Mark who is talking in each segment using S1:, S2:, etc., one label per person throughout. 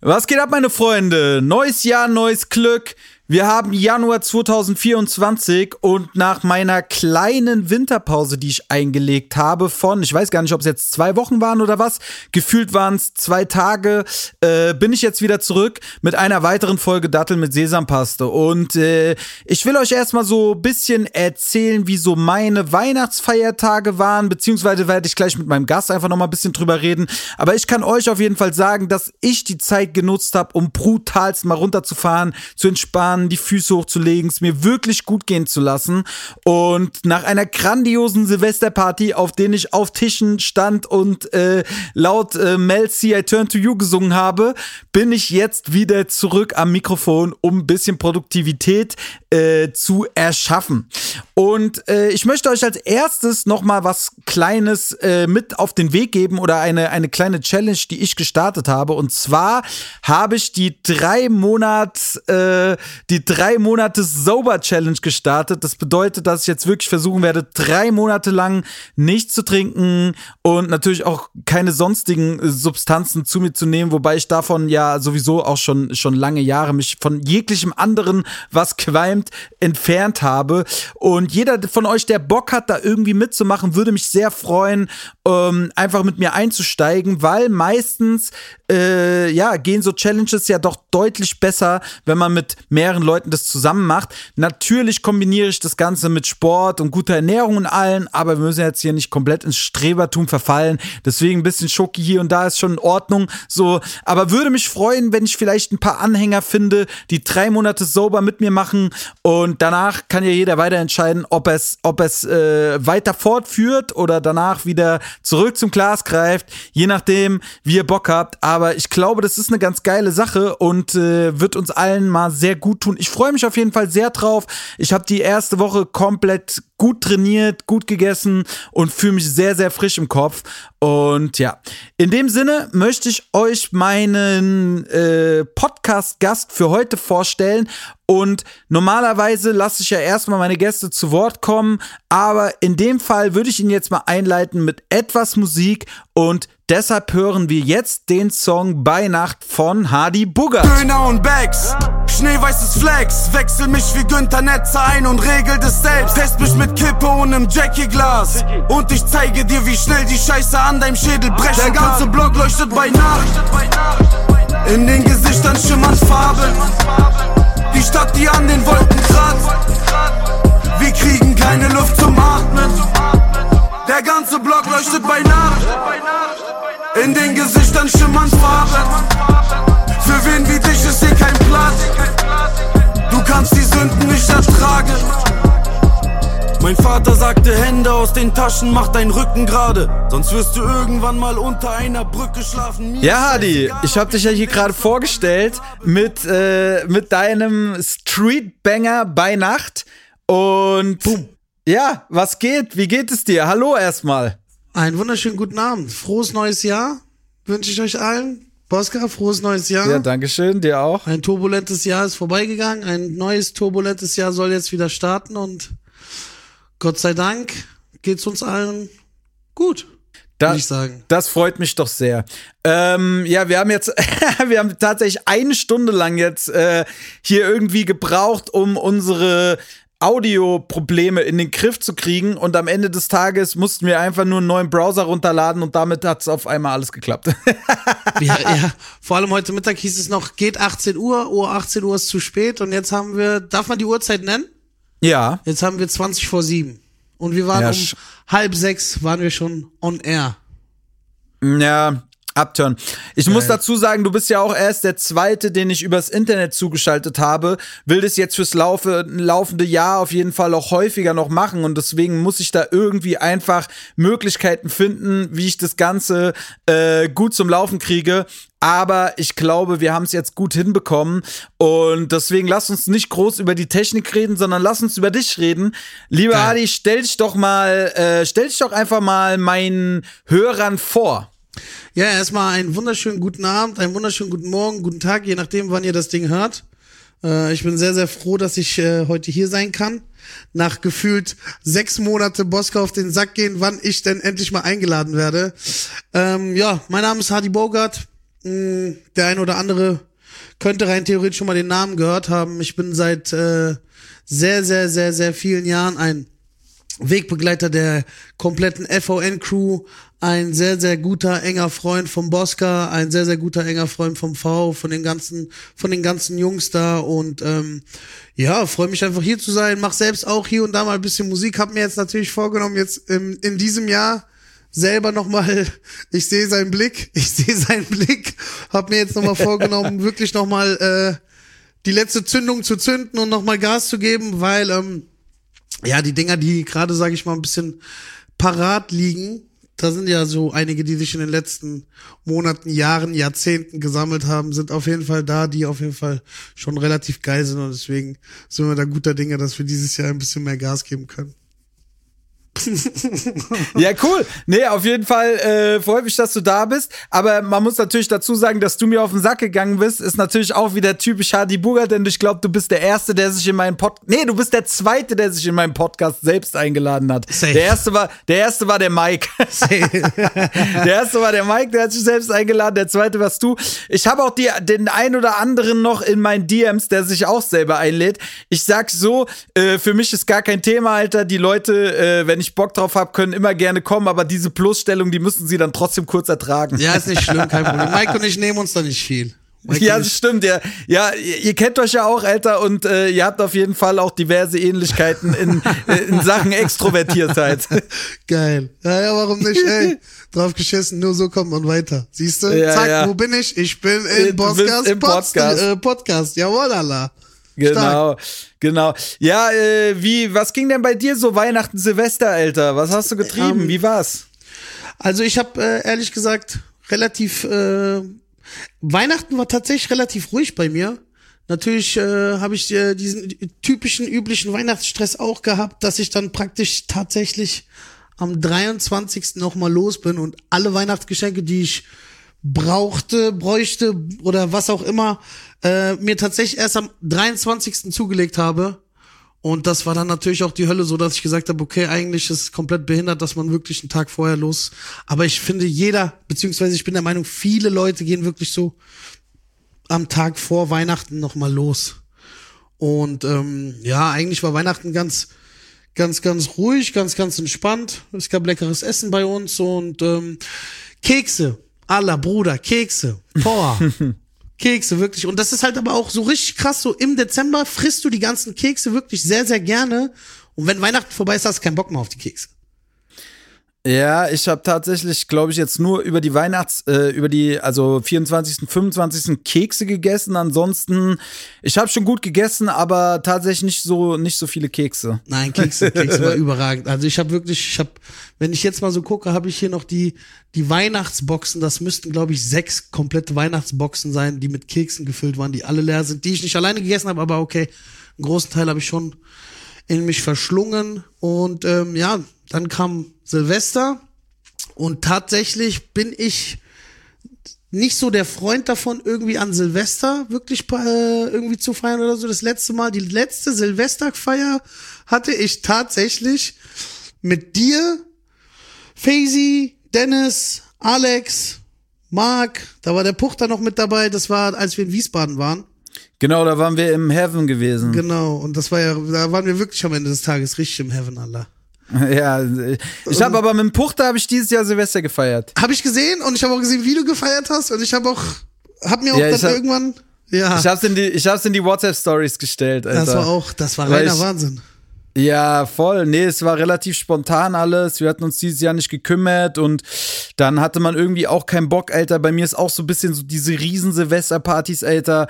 S1: Was geht ab, meine Freunde? Neues Jahr, neues Glück. Wir haben Januar 2024 und nach meiner kleinen Winterpause, die ich eingelegt habe, von, ich weiß gar nicht, ob es jetzt zwei Wochen waren oder was, gefühlt waren es zwei Tage, äh, bin ich jetzt wieder zurück mit einer weiteren Folge Dattel mit Sesampaste. Und äh, ich will euch erstmal so ein bisschen erzählen, wie so meine Weihnachtsfeiertage waren, beziehungsweise werde ich gleich mit meinem Gast einfach nochmal ein bisschen drüber reden. Aber ich kann euch auf jeden Fall sagen, dass ich die Zeit genutzt habe, um brutalst mal runterzufahren, zu entspannen entspannen, die Füße hochzulegen, es mir wirklich gut gehen zu lassen. Und nach einer grandiosen Silvesterparty, auf denen ich auf Tischen stand und äh, laut äh, Mel C. I Turn to You gesungen habe, bin ich jetzt wieder zurück am Mikrofon, um ein bisschen Produktivität äh, zu erschaffen. Und äh, ich möchte euch als erstes noch mal was Kleines äh, mit auf den Weg geben oder eine, eine kleine Challenge, die ich gestartet habe. Und zwar habe ich die drei Monat, äh, die drei Monate Sober Challenge gestartet. Das bedeutet, dass ich jetzt wirklich versuchen werde, drei Monate lang nichts zu trinken und natürlich auch keine sonstigen Substanzen zu mir zu nehmen, wobei ich davon ja sowieso auch schon, schon lange Jahre mich von jeglichem anderen, was qualmt, entfernt habe. Und jeder von euch, der Bock hat, da irgendwie mitzumachen, würde mich sehr freuen, ähm, einfach mit mir einzusteigen, weil meistens äh, ja, gehen so Challenges ja doch deutlich besser, wenn man mit mehreren Leuten das zusammen macht. Natürlich kombiniere ich das Ganze mit Sport und guter Ernährung und allen, aber wir müssen jetzt hier nicht komplett ins Strebertum verfallen. Deswegen ein bisschen Schoki hier und da ist schon in Ordnung. So, aber würde mich freuen, wenn ich vielleicht ein paar Anhänger finde, die drei Monate sober mit mir machen und danach kann ja jeder weiter entscheiden, ob es, ob es äh, weiter fortführt oder danach wieder zurück zum Glas greift, je nachdem, wie ihr Bock habt. Aber aber ich glaube, das ist eine ganz geile Sache und äh, wird uns allen mal sehr gut tun. Ich freue mich auf jeden Fall sehr drauf. Ich habe die erste Woche komplett gut trainiert, gut gegessen und fühle mich sehr, sehr frisch im Kopf. Und ja, in dem Sinne möchte ich euch meinen äh, Podcast-Gast für heute vorstellen. Und normalerweise lasse ich ja erstmal meine Gäste zu Wort kommen, aber in dem Fall würde ich ihn jetzt mal einleiten mit etwas Musik und deshalb hören wir jetzt den Song Bei Nacht von Hardy Bugger.
S2: Döner und Bags, schneeweißes Flex, wechsel mich wie Günther Netzer ein und regel das selbst. Test mich mit Kippe und einem Jackie-Glas und ich zeige dir, wie schnell die Scheiße an deinem Schädel brechen Der ganze Block leuchtet bei Nacht, in den Gesichtern schimmern Farben. Die Stadt, die an den Wolken kratzt. Wir kriegen keine Luft zum Atmen. Der ganze Block leuchtet bei Nacht. In den Gesichtern schimmern Farben. Für wen wie dich ist hier kein Platz. Du kannst die Sünden nicht ertragen. Mein Vater sagte, Hände aus den Taschen, mach deinen Rücken gerade. Sonst wirst du irgendwann mal unter einer Brücke schlafen.
S1: Mir ja, Hadi, ich hab dich ja hier gerade vorgestellt mit, äh, mit deinem Streetbanger bei Nacht. Und Boom. ja, was geht? Wie geht es dir? Hallo erstmal.
S3: Einen wunderschönen guten Abend. Frohes neues Jahr wünsche ich euch allen. Boska, frohes neues Jahr.
S1: Ja, danke schön, dir auch.
S3: Ein turbulentes Jahr ist vorbeigegangen. Ein neues turbulentes Jahr soll jetzt wieder starten und Gott sei Dank geht's uns allen gut.
S1: Da, ich sagen. Das freut mich doch sehr. Ähm, ja, wir haben jetzt, wir haben tatsächlich eine Stunde lang jetzt äh, hier irgendwie gebraucht, um unsere Audioprobleme in den Griff zu kriegen und am Ende des Tages mussten wir einfach nur einen neuen Browser runterladen und damit hat es auf einmal alles geklappt.
S3: ja, ja, vor allem heute Mittag hieß es noch, geht 18 Uhr, Uhr 18 Uhr ist zu spät und jetzt haben wir, darf man die Uhrzeit nennen?
S1: Ja.
S3: Jetzt haben wir 20 vor sieben. Und wir waren ja, um halb sechs, waren wir schon on air.
S1: Ja, Upturn. Ich Geil. muss dazu sagen, du bist ja auch erst der zweite, den ich übers Internet zugeschaltet habe. Will das jetzt fürs Laufe, laufende Jahr auf jeden Fall auch häufiger noch machen und deswegen muss ich da irgendwie einfach Möglichkeiten finden, wie ich das Ganze äh, gut zum Laufen kriege. Aber ich glaube, wir haben es jetzt gut hinbekommen. Und deswegen lass uns nicht groß über die Technik reden, sondern lass uns über dich reden. Lieber Geil. Adi, stell dich doch mal, äh, stell dich doch einfach mal meinen Hörern vor.
S3: Ja, erstmal einen wunderschönen guten Abend, einen wunderschönen guten Morgen, guten Tag, je nachdem, wann ihr das Ding hört. Äh, ich bin sehr, sehr froh, dass ich äh, heute hier sein kann. Nach gefühlt sechs Monate Boska auf den Sack gehen, wann ich denn endlich mal eingeladen werde. Ähm, ja, mein Name ist Hardy Bogart. mh, der ein oder andere könnte rein theoretisch schon mal den Namen gehört haben. Ich bin seit äh, sehr, sehr, sehr, sehr vielen Jahren ein Wegbegleiter der kompletten FON-Crew, ein sehr, sehr guter, enger Freund vom Bosca, ein sehr, sehr guter, enger Freund vom V, von den ganzen, von den ganzen Jungs da. Und ähm, ja, freue mich einfach hier zu sein, mach selbst auch hier und da mal ein bisschen Musik, hab mir jetzt natürlich vorgenommen, jetzt im, in diesem Jahr selber nochmal, ich sehe seinen Blick, ich sehe seinen Blick, hab mir jetzt nochmal vorgenommen, wirklich nochmal äh, die letzte Zündung zu zünden und nochmal Gas zu geben, weil ähm, ja, die Dinger, die gerade, sage ich mal, ein bisschen parat liegen, da sind ja so einige, die sich in den letzten Monaten, Jahren, Jahrzehnten gesammelt haben, sind auf jeden Fall da, die auf jeden Fall schon relativ geil sind und deswegen sind wir da guter Dinge, dass wir dieses Jahr ein bisschen mehr Gas geben können.
S1: ja, cool. Nee, auf jeden Fall äh, freut mich, dass du da bist. Aber man muss natürlich dazu sagen, dass du mir auf den Sack gegangen bist, ist natürlich auch wieder typisch Hadi Buga, denn ich glaube, du bist der Erste, der sich in meinen Podcast. Nee, du bist der Zweite, der sich in meinen Podcast selbst eingeladen hat. Safe. Der erste war, der erste war der Mike. der erste war der Mike, der hat sich selbst eingeladen. Der zweite warst du. Ich habe auch die, den ein oder anderen noch in meinen DMs, der sich auch selber einlädt. Ich sag so, äh, für mich ist gar kein Thema, Alter. Die Leute, äh, wenn ich Bock drauf habe, können immer gerne kommen, aber diese Plusstellung, die müssen sie dann trotzdem kurz ertragen.
S3: Ja, ist nicht schlimm, kein Problem. Mike und ich nehmen uns da nicht viel.
S1: Mike ja, das stimmt, ja. Ja, ihr, kennt euch ja auch, Alter, und äh, ihr habt auf jeden Fall auch diverse Ähnlichkeiten in, äh, in Sachen Extrovertiertheit.
S3: Geil. Ja, ja, warum nicht, ey? Drauf geschissen, nur so kommt man weiter. Siehst du? Ja, Zack, ja. wo bin ich? Ich bin im Podcast. Im Podcast. Äh, Podcast. Jawohl, Allah.
S1: Genau, Stark. genau. Ja, äh, wie, was ging denn bei dir so Weihnachten, Silvester, Alter? Was hast du getrieben? Ähm, wie war's?
S3: Also ich habe äh, ehrlich gesagt relativ äh, Weihnachten war tatsächlich relativ ruhig bei mir. Natürlich äh, habe ich äh, diesen typischen üblichen Weihnachtsstress auch gehabt, dass ich dann praktisch tatsächlich am 23. nochmal los bin und alle Weihnachtsgeschenke, die ich brauchte, bräuchte oder was auch immer, äh, mir tatsächlich erst am 23. zugelegt habe. Und das war dann natürlich auch die Hölle, so dass ich gesagt habe, okay, eigentlich ist es komplett behindert, dass man wirklich einen Tag vorher los. Aber ich finde, jeder, beziehungsweise ich bin der Meinung, viele Leute gehen wirklich so am Tag vor Weihnachten nochmal los. Und ähm, ja, eigentlich war Weihnachten ganz, ganz, ganz ruhig, ganz, ganz entspannt. Es gab leckeres Essen bei uns und ähm, Kekse. Allah, Bruder, Kekse. Boah. Kekse, wirklich. Und das ist halt aber auch so richtig krass. So im Dezember frisst du die ganzen Kekse wirklich sehr, sehr gerne. Und wenn Weihnachten vorbei ist, hast du keinen Bock mehr auf die Kekse.
S1: Ja, ich habe tatsächlich, glaube ich, jetzt nur über die Weihnachts, äh, über die, also 24., 25. Kekse gegessen. Ansonsten, ich habe schon gut gegessen, aber tatsächlich nicht so, nicht so viele Kekse.
S3: Nein, Kekse, Kekse war überragend. Also ich habe wirklich, ich habe, wenn ich jetzt mal so gucke, habe ich hier noch die, die Weihnachtsboxen. Das müssten, glaube ich, sechs komplette Weihnachtsboxen sein, die mit Keksen gefüllt waren, die alle leer sind, die ich nicht alleine gegessen habe, aber okay, einen großen Teil habe ich schon in mich verschlungen und ähm, ja, dann kam Silvester und tatsächlich bin ich nicht so der Freund davon, irgendwie an Silvester wirklich äh, irgendwie zu feiern oder so. Das letzte Mal, die letzte Silvesterfeier hatte ich tatsächlich mit dir, Faisy, Dennis, Alex, Marc, da war der Puchter noch mit dabei, das war, als wir in Wiesbaden waren.
S1: Genau, da waren wir im Heaven gewesen.
S3: Genau, und das war ja, da waren wir wirklich am Ende des Tages richtig im Heaven, Allah.
S1: Ja, ich habe aber mit dem Puchter habe ich dieses Jahr Silvester gefeiert.
S3: Habe ich gesehen und ich habe auch gesehen, wie du gefeiert hast und ich habe auch hab mir auch ja, dann hab, irgendwann ja.
S1: Ich hab's in die ich hab's in die WhatsApp Stories gestellt, Alter.
S3: Das war auch, das war reiner ich, Wahnsinn.
S1: Ja, voll. Nee, es war relativ spontan alles. Wir hatten uns dieses Jahr nicht gekümmert und dann hatte man irgendwie auch keinen Bock, Alter. Bei mir ist auch so ein bisschen so diese riesen Silvesterpartys, Alter.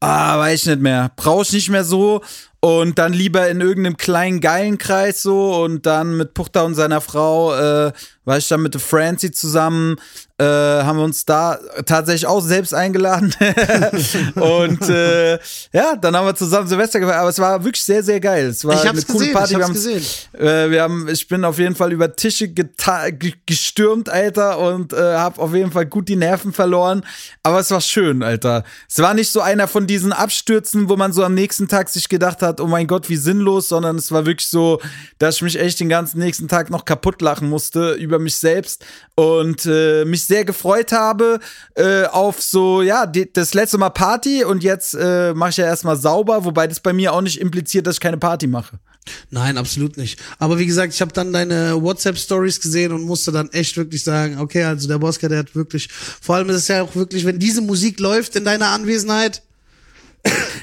S1: Ah, weiß ich nicht mehr. Brauch ich nicht mehr so und dann lieber in irgendeinem kleinen geilen Kreis so und dann mit Puchter und seiner Frau äh, war ich dann mit Francie zusammen äh, haben wir uns da tatsächlich auch selbst eingeladen. Und äh, ja dann haben wir zusammen Silvester gefeiert aber es war wirklich sehr sehr geil. Es war
S3: ich hab's eine coole gesehen, Party. ich hab's
S1: wir haben, gesehen. Äh, wir haben ich bin auf jeden Fall über Tische gestürmt Alter und äh, habe auf jeden Fall gut die Nerven verloren. Aber es war schön Alter. Es war nicht so einer von diesen Abstürzen wo man so am nächsten Tag sich gedacht hat hat, oh mein Gott, wie sinnlos, sondern es war wirklich so, dass ich mich echt den ganzen nächsten Tag noch kaputt lachen musste über mich selbst und äh, mich sehr gefreut habe äh, auf so, ja, die, das letzte Mal Party und jetzt äh, mache ich ja erstmal sauber, wobei das bei mir auch nicht impliziert, dass ich keine Party mache.
S3: Nein, absolut nicht. Aber wie gesagt, ich habe dann deine WhatsApp-Stories gesehen und musste dann echt wirklich sagen, okay, also der Boska, der hat wirklich, vor allem ist es ja auch wirklich, wenn diese Musik läuft in deiner Anwesenheit,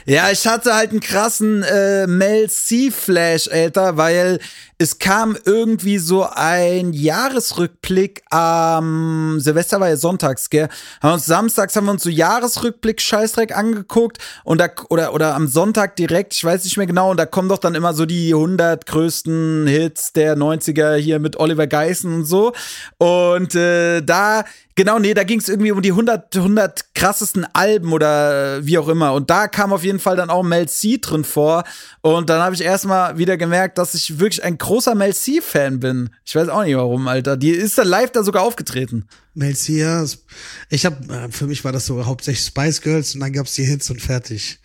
S1: ja, ich hatte halt einen krassen äh, Mel C-Flash, Alter, weil es kam irgendwie so ein Jahresrückblick am ähm, Silvester war ja sonntags, gell? Haben uns samstags haben wir uns so Jahresrückblick Scheißdreck angeguckt und da oder oder am Sonntag direkt, ich weiß nicht mehr genau, und da kommen doch dann immer so die 100 größten Hits der 90er hier mit Oliver Geissen und so und äh, da Genau, nee, da ging es irgendwie um die 100, 100 krassesten Alben oder wie auch immer. Und da kam auf jeden Fall dann auch Mel C drin vor. Und dann habe ich erstmal wieder gemerkt, dass ich wirklich ein großer Mel C-Fan bin. Ich weiß auch nicht warum, Alter. Die ist dann live da sogar aufgetreten.
S3: Mel C, ja. Ich habe, äh, für mich war das so hauptsächlich Spice Girls und dann gab's die Hits und fertig.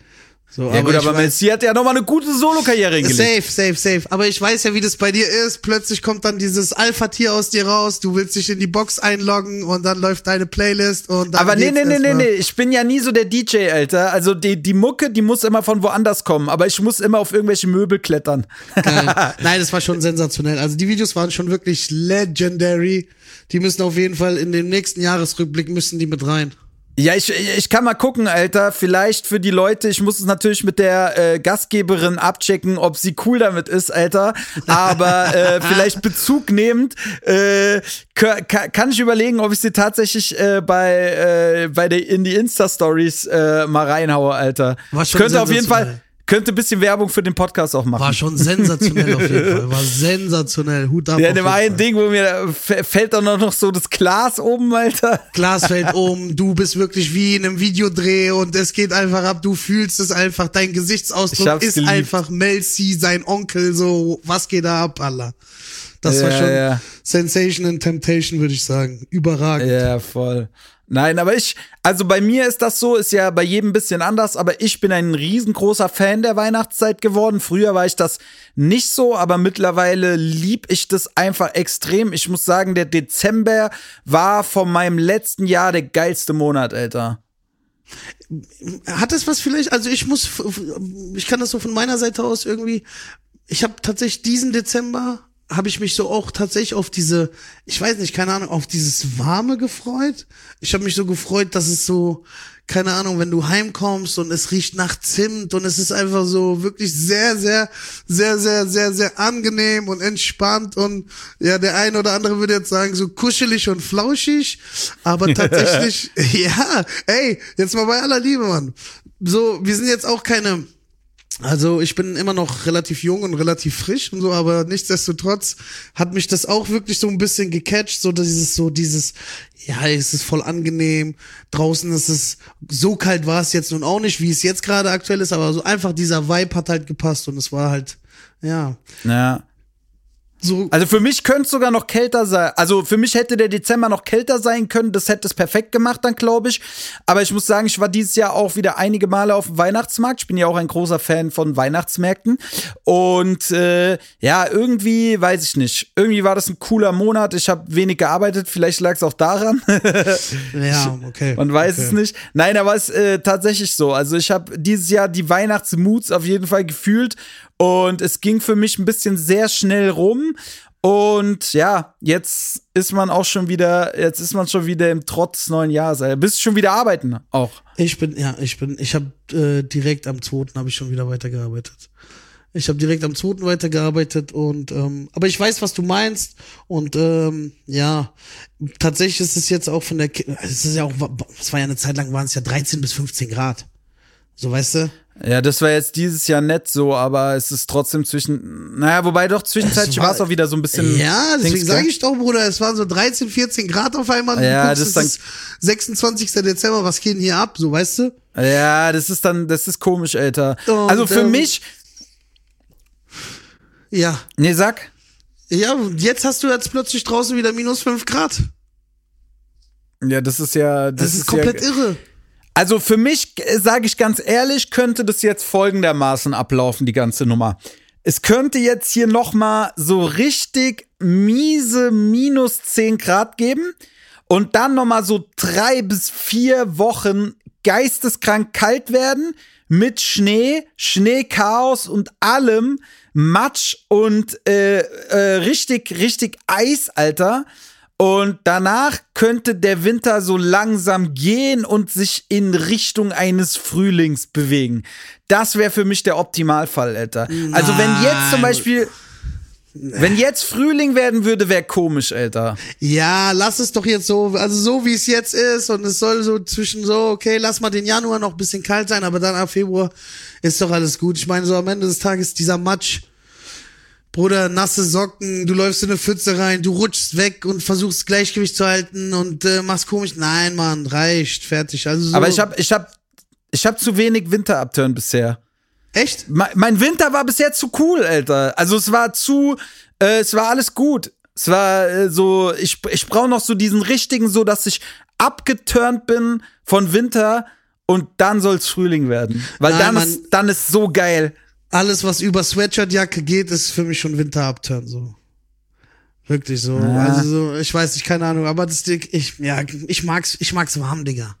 S3: So,
S1: ja aber gut, aber Messi hat ja nochmal eine gute Solo-Karriere
S3: hingelegt. Safe, safe, safe. Aber ich weiß ja, wie das bei dir ist. Plötzlich kommt dann dieses Alpha-Tier aus dir raus, du willst dich in die Box einloggen und dann läuft deine Playlist und dann
S1: Aber nee, nee, nee, nee, nee, ich bin ja nie so der DJ, Alter. Also die, die Mucke, die muss immer von woanders kommen, aber ich muss immer auf irgendwelche Möbel klettern.
S3: Geil. Nein, das war schon sensationell. Also die Videos waren schon wirklich legendary. Die müssen auf jeden Fall in den nächsten Jahresrückblick müssen die mit rein.
S1: Ja, ich, ich kann mal gucken, Alter. Vielleicht für die Leute, ich muss es natürlich mit der äh, Gastgeberin abchecken, ob sie cool damit ist, Alter. Aber äh, vielleicht Bezug nehmend äh, kann ich überlegen, ob ich sie tatsächlich äh, bei, äh, bei der in die Insta-Stories äh, mal reinhaue, Alter. Was könnte auf jeden Fall könnte ein bisschen Werbung für den Podcast auch machen.
S3: War schon sensationell auf jeden Fall. War sensationell. Hut ab.
S1: Ja, dem einen Ding, wo mir fällt dann noch so das Glas oben, Alter.
S3: Glas fällt um, du bist wirklich wie in einem Videodreh und es geht einfach ab, du fühlst es einfach, dein Gesichtsausdruck ist geliebt. einfach Mel C, sein Onkel, so, was geht da ab, Allah. Das ja, war schon ja. Sensation and Temptation, würde ich sagen. Überragend.
S1: Ja, voll. Nein, aber ich, also bei mir ist das so, ist ja bei jedem ein bisschen anders, aber ich bin ein riesengroßer Fan der Weihnachtszeit geworden. Früher war ich das nicht so, aber mittlerweile lieb ich das einfach extrem. Ich muss sagen, der Dezember war von meinem letzten Jahr der geilste Monat, Alter.
S3: Hat es was vielleicht, also ich muss, ich kann das so von meiner Seite aus irgendwie, ich habe tatsächlich diesen Dezember habe ich mich so auch tatsächlich auf diese, ich weiß nicht, keine Ahnung, auf dieses Warme gefreut. Ich habe mich so gefreut, dass es so, keine Ahnung, wenn du heimkommst und es riecht nach Zimt und es ist einfach so wirklich sehr, sehr, sehr, sehr, sehr, sehr angenehm und entspannt und ja, der eine oder andere würde jetzt sagen, so kuschelig und flauschig, aber tatsächlich, ja, ey, jetzt mal bei aller Liebe, Mann. So, wir sind jetzt auch keine, also ich bin immer noch relativ jung und relativ frisch und so, aber nichtsdestotrotz hat mich das auch wirklich so ein bisschen gecatcht, so dieses, so dieses, ja, es ist voll angenehm, draußen ist es, so kalt war es jetzt nun auch nicht, wie es jetzt gerade aktuell ist, aber so einfach dieser Vibe hat halt gepasst und es war halt, ja.
S1: Ja. So. Also für mich könnte es sogar noch kälter sein. Also für mich hätte der Dezember noch kälter sein können. Das hätte es perfekt gemacht dann, glaube ich. Aber ich muss sagen, ich war dieses Jahr auch wieder einige Male auf dem Weihnachtsmarkt. Ich bin ja auch ein großer Fan von Weihnachtsmärkten. Und äh, ja, irgendwie, weiß ich nicht. Irgendwie war das ein cooler Monat. Ich habe wenig gearbeitet. Vielleicht lag es auch daran.
S3: ja, okay.
S1: Man weiß
S3: okay.
S1: es nicht. Nein, aber es ist äh, tatsächlich so. Also ich habe dieses Jahr die Weihnachtsmoods auf jeden Fall gefühlt. Und es ging für mich ein bisschen sehr schnell rum. Und ja, jetzt ist man auch schon wieder, jetzt ist man schon wieder im Trotz neuen Jahres. Bist du schon wieder arbeiten auch?
S3: Ich bin, ja, ich bin, ich habe äh, direkt am 2. habe ich schon wieder weitergearbeitet. Ich habe direkt am 2. weitergearbeitet und ähm, aber ich weiß, was du meinst und ähm, ja, tatsächlich ist es jetzt auch von der es ist ja auch es war ja eine Zeit lang waren es ja 13 bis 15 Grad. So weißt du?
S1: Ja, das war jetzt dieses Jahr nett so, aber es ist trotzdem zwischen, naja, wobei doch zwischenzeitlich war es auch wieder so ein bisschen.
S3: Ja, deswegen sage ich doch, Bruder, es waren so 13, 14 Grad auf einmal.
S1: Ja, guckst, das ist dann,
S3: ist 26. Dezember, was geht denn hier ab, so weißt du?
S1: Ja, das ist dann, das ist komisch, Alter. Und, also für ähm, mich.
S3: Ja.
S1: Nee, sag.
S3: Ja, jetzt hast du jetzt plötzlich draußen wieder minus 5 Grad.
S1: Ja, das ist ja.
S3: Das, das ist, ist komplett
S1: ja,
S3: irre.
S1: Also für mich, sage ich ganz ehrlich, könnte das jetzt folgendermaßen ablaufen, die ganze Nummer. Es könnte jetzt hier noch mal so richtig miese minus 10 Grad geben und dann noch mal so drei bis vier Wochen geisteskrank kalt werden mit Schnee, Schneechaos und allem, Matsch und äh, äh, richtig, richtig Eis, Alter. Und danach könnte der Winter so langsam gehen und sich in Richtung eines Frühlings bewegen. Das wäre für mich der Optimalfall, Alter. Nein. Also wenn jetzt zum Beispiel, wenn jetzt Frühling werden würde, wäre komisch, Alter.
S3: Ja, lass es doch jetzt so, also so wie es jetzt ist und es soll so zwischen so, okay, lass mal den Januar noch ein bisschen kalt sein, aber dann ab Februar ist doch alles gut. Ich meine, so am Ende des Tages dieser Matsch Bruder, nasse Socken, du läufst in eine Pfütze rein, du rutschst weg und versuchst Gleichgewicht zu halten und äh, machst komisch. Nein, Mann, reicht, fertig. Also so.
S1: Aber ich hab, ich hab, ich hab zu wenig Winterabturn bisher.
S3: Echt?
S1: Me mein Winter war bisher zu cool, Alter. Also es war zu, äh, es war alles gut. Es war äh, so, ich, ich brauche noch so diesen richtigen, so dass ich abgeturnt bin von Winter und dann soll's Frühling werden. Weil Nein, dann, ist, dann ist so geil
S3: alles, was über Sweatshirtjacke geht, ist für mich schon Winterabturn so. Wirklich so. Ja. Also so, ich weiß nicht, keine Ahnung, aber das Ding, ich, ja, ich mag's, ich mag's warm, Digga.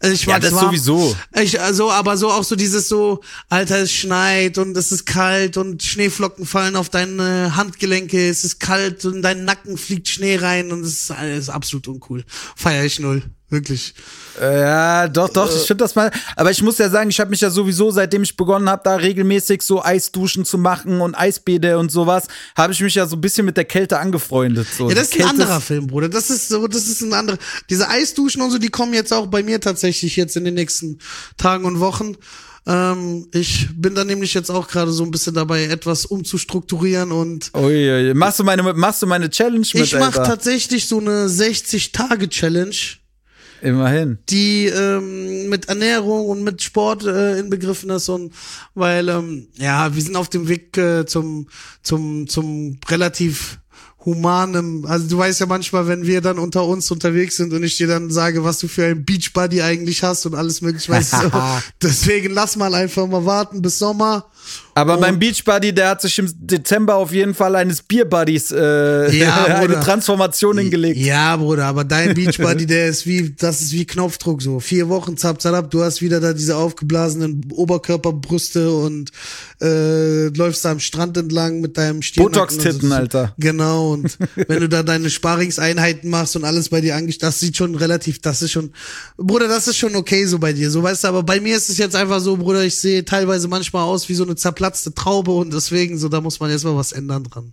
S1: Also ich mag's ja, das warm. sowieso.
S3: Ich, also, aber so auch so dieses so, Alter, es schneit und es ist kalt und Schneeflocken fallen auf deine Handgelenke, es ist kalt und in deinen Nacken fliegt Schnee rein und es ist, ist absolut uncool. Feier ich null. Wirklich.
S1: Ja, doch, doch, ich finde das mal. Aber ich muss ja sagen, ich habe mich ja sowieso, seitdem ich begonnen habe, da regelmäßig so Eisduschen zu machen und Eisbäder und sowas, habe ich mich ja so ein bisschen mit der Kälte angefreundet. So.
S3: Ja, das ist
S1: Kälte
S3: ein anderer Film, Bruder. Das ist so, das ist ein anderer. Diese Eisduschen und so, die kommen jetzt auch bei mir tatsächlich jetzt in den nächsten Tagen und Wochen. Ähm, ich bin da nämlich jetzt auch gerade so ein bisschen dabei, etwas umzustrukturieren und.
S1: Ui, machst du meine, machst du meine Challenge mit?
S3: Ich mache tatsächlich so eine 60-Tage-Challenge
S1: Immerhin.
S3: Die ähm, mit Ernährung und mit Sport äh, inbegriffen ist und weil ähm, ja, wir sind auf dem Weg äh, zum zum zum relativ humanem, also du weißt ja manchmal, wenn wir dann unter uns unterwegs sind und ich dir dann sage, was du für ein Beachbuddy eigentlich hast und alles mögliche, weißt du, deswegen lass mal einfach mal warten bis Sommer
S1: aber mein Beachbuddy, der hat sich im Dezember auf jeden Fall eines Beerbuddies äh, ja, eine Transformation hingelegt.
S3: Ja, Bruder, aber dein Beachbuddy, der ist wie, das ist wie Knopfdruck so. Vier Wochen zap, zap, du hast wieder da diese aufgeblasenen Oberkörperbrüste und äh, läufst da am Strand entlang mit deinem
S1: Botox-Titten, so. Alter.
S3: Genau, und wenn du da deine Sparingseinheiten machst und alles bei dir angestellt, das sieht schon relativ, das ist schon, Bruder, das ist schon okay so bei dir, so weißt du, aber bei mir ist es jetzt einfach so, Bruder, ich sehe teilweise manchmal aus wie so eine zerplatzte Traube und deswegen, so, da muss man jetzt mal was ändern dran.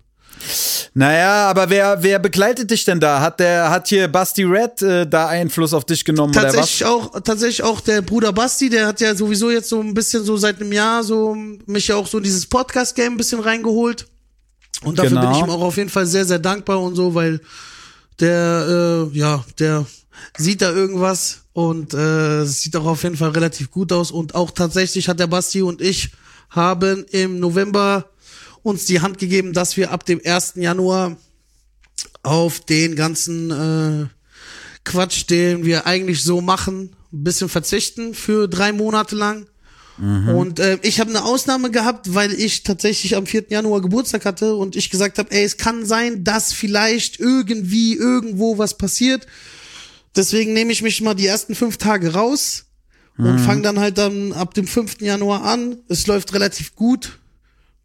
S1: Naja, aber wer, wer begleitet dich denn da? Hat der, hat hier Basti Red äh, da Einfluss auf dich genommen
S3: tatsächlich
S1: oder
S3: was? Auch, tatsächlich auch der Bruder Basti, der hat ja sowieso jetzt so ein bisschen so seit einem Jahr so mich ja auch so in dieses Podcast-Game ein bisschen reingeholt. Und dafür genau. bin ich ihm auch auf jeden Fall sehr, sehr dankbar und so, weil der, äh, ja, der sieht da irgendwas und äh, sieht auch auf jeden Fall relativ gut aus. Und auch tatsächlich hat der Basti und ich haben im November uns die Hand gegeben, dass wir ab dem 1. Januar auf den ganzen äh, Quatsch, den wir eigentlich so machen, ein bisschen verzichten für drei Monate lang. Mhm. Und äh, ich habe eine Ausnahme gehabt, weil ich tatsächlich am 4. Januar Geburtstag hatte und ich gesagt habe, ey, es kann sein, dass vielleicht irgendwie irgendwo was passiert. Deswegen nehme ich mich mal die ersten fünf Tage raus und mhm. fange dann halt dann ab dem 5. Januar an. Es läuft relativ gut.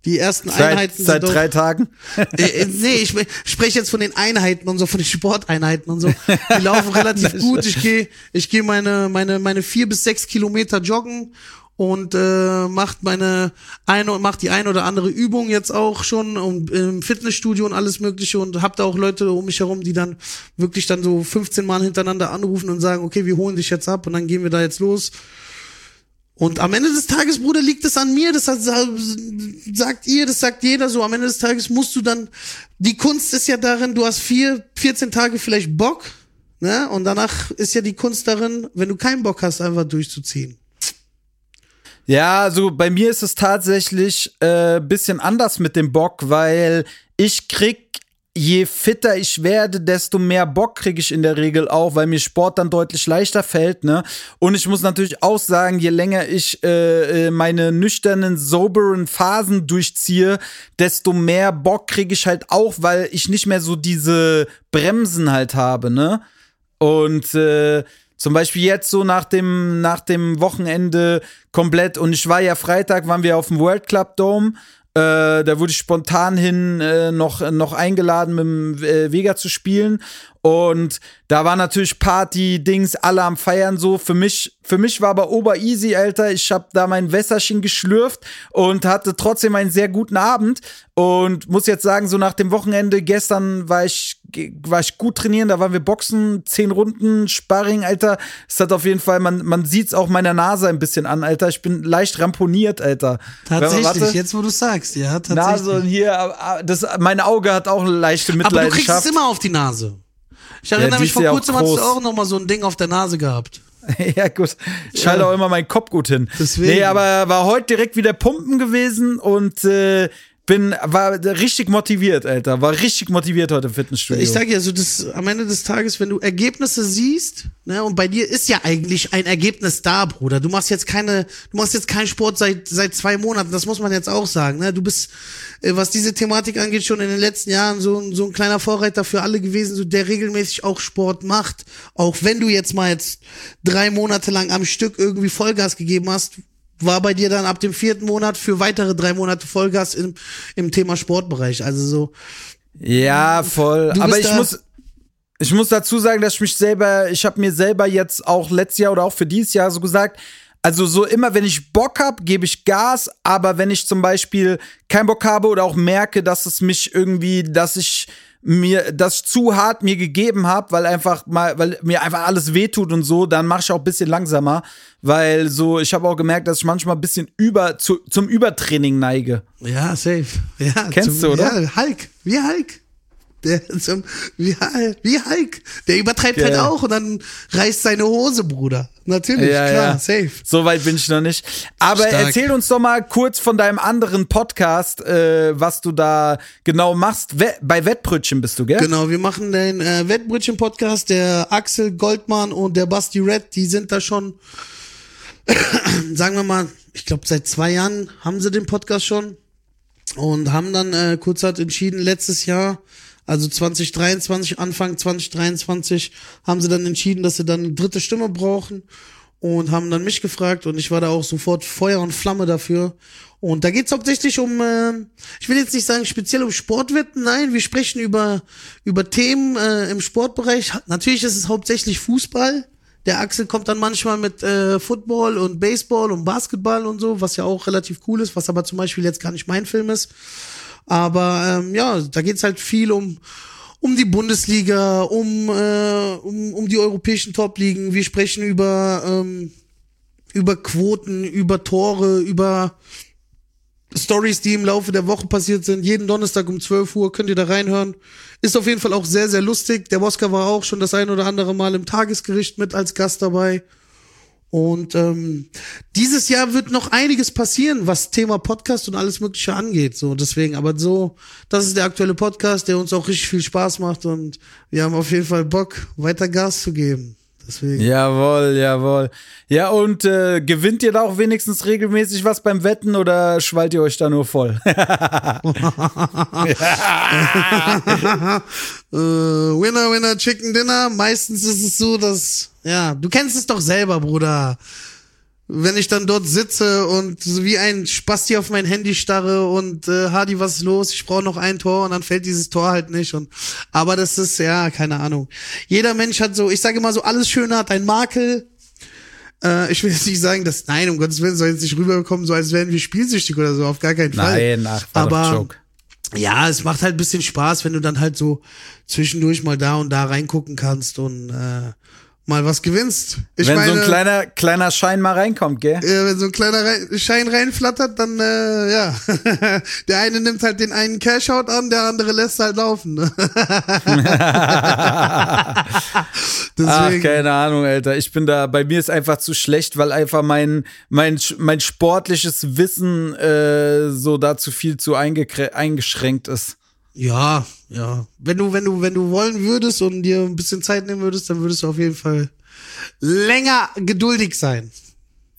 S3: Die ersten
S1: seit,
S3: Einheiten
S1: seit sind drei Tagen?
S3: Äh, äh, nee, ich spreche jetzt von den Einheiten und so, von den Sporteinheiten und so. Die laufen relativ gut. Ich gehe ich geh meine, meine, meine vier bis sechs Kilometer joggen und äh, macht meine eine macht die ein oder andere Übung jetzt auch schon und, im Fitnessstudio und alles mögliche und hab da auch Leute um mich herum, die dann wirklich dann so 15 Mal hintereinander anrufen und sagen, okay, wir holen dich jetzt ab und dann gehen wir da jetzt los. Und am Ende des Tages, Bruder, liegt es an mir, das sagt ihr, das sagt jeder so, am Ende des Tages musst du dann, die Kunst ist ja darin, du hast vier, 14 Tage vielleicht Bock, ne, und danach ist ja die Kunst darin, wenn du keinen Bock hast, einfach durchzuziehen.
S1: Ja, also bei mir ist es tatsächlich äh, bisschen anders mit dem Bock, weil ich krieg je fitter ich werde, desto mehr Bock kriege ich in der Regel auch, weil mir Sport dann deutlich leichter fällt, ne? Und ich muss natürlich auch sagen, je länger ich äh, äh meine nüchternen, soberen Phasen durchziehe, desto mehr Bock kriege ich halt auch, weil ich nicht mehr so diese Bremsen halt habe, ne? Und äh, zum Beispiel jetzt so nach dem, nach dem Wochenende komplett, und ich war ja Freitag, waren wir auf dem World Club Dome äh, da wurde ich spontan hin äh, noch, noch eingeladen, mit dem äh, Vega zu spielen. Und da war natürlich Party, Dings, alle am Feiern so. Für mich, für mich war aber ober easy, Alter. Ich habe da mein Wässerchen geschlürft und hatte trotzdem einen sehr guten Abend. Und muss jetzt sagen, so nach dem Wochenende gestern war ich, war ich gut trainieren. Da waren wir Boxen, zehn Runden, Sparring, Alter. Es hat auf jeden Fall, man, man sieht es auch meiner Nase ein bisschen an, Alter. Ich bin leicht ramponiert, Alter.
S3: Tatsächlich, Warte. jetzt wo du sagst, ja, tatsächlich.
S1: Nase und hier, das, mein Auge hat auch eine leichte Mitleidenschaft. Aber du kriegst
S3: es immer auf die Nase. Ich erinnere ja, mich, vor kurzem hast du auch noch mal so ein Ding auf der Nase gehabt.
S1: ja, gut. Ich halte ja. auch immer meinen Kopf gut hin. Deswegen. Nee, aber war heute direkt wieder pumpen gewesen und äh, bin, war richtig motiviert, Alter. War richtig motiviert heute im Fitnessstudio.
S3: Ich sag ja, so das, am Ende des Tages, wenn du Ergebnisse siehst, ne, und bei dir ist ja eigentlich ein Ergebnis da, Bruder. Du machst jetzt keine, du machst jetzt keinen Sport seit, seit zwei Monaten, das muss man jetzt auch sagen, ne. Du bist, äh, was diese Thematik angeht, schon in den letzten Jahren so, so ein kleiner Vorreiter für alle gewesen, so der regelmäßig auch Sport macht. Auch wenn du jetzt mal jetzt drei Monate lang am Stück irgendwie Vollgas gegeben hast, war bei dir dann ab dem vierten Monat für weitere drei Monate Vollgas im, im Thema Sportbereich. Also so.
S1: Ja, voll. Aber ich muss, ich muss dazu sagen, dass ich mich selber, ich habe mir selber jetzt auch letztes Jahr oder auch für dieses Jahr so gesagt, also so immer, wenn ich Bock habe, gebe ich Gas, aber wenn ich zum Beispiel keinen Bock habe oder auch merke, dass es mich irgendwie, dass ich mir das zu hart mir gegeben habe, weil einfach mal, weil mir einfach alles wehtut und so, dann mache ich auch ein bisschen langsamer, weil so, ich habe auch gemerkt, dass ich manchmal ein bisschen über zu, zum Übertraining neige.
S3: Ja, safe. Ja,
S1: Kennst zum, du, oder?
S3: Ja, Hulk, wie Hulk. Der zum, wie, wie Hulk. Der übertreibt halt ja. halt auch und dann reißt seine Hose, Bruder. Natürlich, ja, klar, ja. safe.
S1: So weit bin ich noch nicht. Aber Stark. erzähl uns doch mal kurz von deinem anderen Podcast, äh, was du da genau machst. We bei Wettbrötchen bist du, gell?
S3: Genau, wir machen den äh, Wettbrötchen-Podcast. Der Axel Goldmann und der Basti Red, die sind da schon, sagen wir mal, ich glaube, seit zwei Jahren haben sie den Podcast schon und haben dann äh, kurzerhand entschieden, letztes Jahr also 2023, Anfang 2023 haben sie dann entschieden, dass sie dann eine dritte Stimme brauchen und haben dann mich gefragt und ich war da auch sofort Feuer und Flamme dafür. Und da geht's hauptsächlich um, äh, ich will jetzt nicht sagen speziell um Sportwetten, nein, wir sprechen über, über Themen äh, im Sportbereich. Natürlich ist es hauptsächlich Fußball. Der Axel kommt dann manchmal mit äh, Football und Baseball und Basketball und so, was ja auch relativ cool ist, was aber zum Beispiel jetzt gar nicht mein Film ist. Aber ähm, ja, da geht's halt viel um um die Bundesliga, um äh, um, um die europäischen Top-Ligen. Wir sprechen über ähm, über Quoten, über Tore, über Stories, die im Laufe der Woche passiert sind. Jeden Donnerstag um 12 Uhr könnt ihr da reinhören. Ist auf jeden Fall auch sehr, sehr lustig. Der Oscar war auch schon das ein oder andere Mal im Tagesgericht mit als Gast dabei. Und ähm, dieses Jahr wird noch einiges passieren, was Thema Podcast und alles Mögliche angeht. So, deswegen, aber so, das ist der aktuelle Podcast, der uns auch richtig viel Spaß macht und wir haben auf jeden Fall Bock, weiter Gas zu geben. Deswegen.
S1: Jawohl, jawohl. Ja, und äh, gewinnt ihr da auch wenigstens regelmäßig was beim Wetten oder schwallt ihr euch da nur voll? äh,
S3: winner, winner, Chicken Dinner. Meistens ist es so, dass, ja, du kennst es doch selber, Bruder wenn ich dann dort sitze und wie ein Spasti auf mein Handy starre und äh, Hardy, was ist los? Ich brauche noch ein Tor und dann fällt dieses Tor halt nicht. Und aber das ist ja keine Ahnung. Jeder Mensch hat so, ich sage immer so, alles Schöne hat ein Makel. Äh, ich will jetzt nicht sagen, dass nein, um Gottes Willen soll jetzt nicht rüberkommen, so als wären wir spielsüchtig oder so, auf gar keinen Fall.
S1: Nein, ach, aber
S3: ja, es macht halt ein bisschen Spaß, wenn du dann halt so zwischendurch mal da und da reingucken kannst und äh, mal was gewinnst.
S1: Ich wenn meine, so ein kleiner, kleiner Schein mal reinkommt, gell?
S3: Ja, wenn so ein kleiner Schein reinflattert, dann, äh, ja. der eine nimmt halt den einen Cashout an, der andere lässt halt laufen. Ne?
S1: Ach, keine Ahnung, Alter. Ich bin da, bei mir ist einfach zu schlecht, weil einfach mein, mein, mein sportliches Wissen äh, so dazu viel zu eingeschränkt ist.
S3: Ja, ja. Wenn du, wenn du, wenn du wollen würdest und dir ein bisschen Zeit nehmen würdest, dann würdest du auf jeden Fall länger geduldig sein.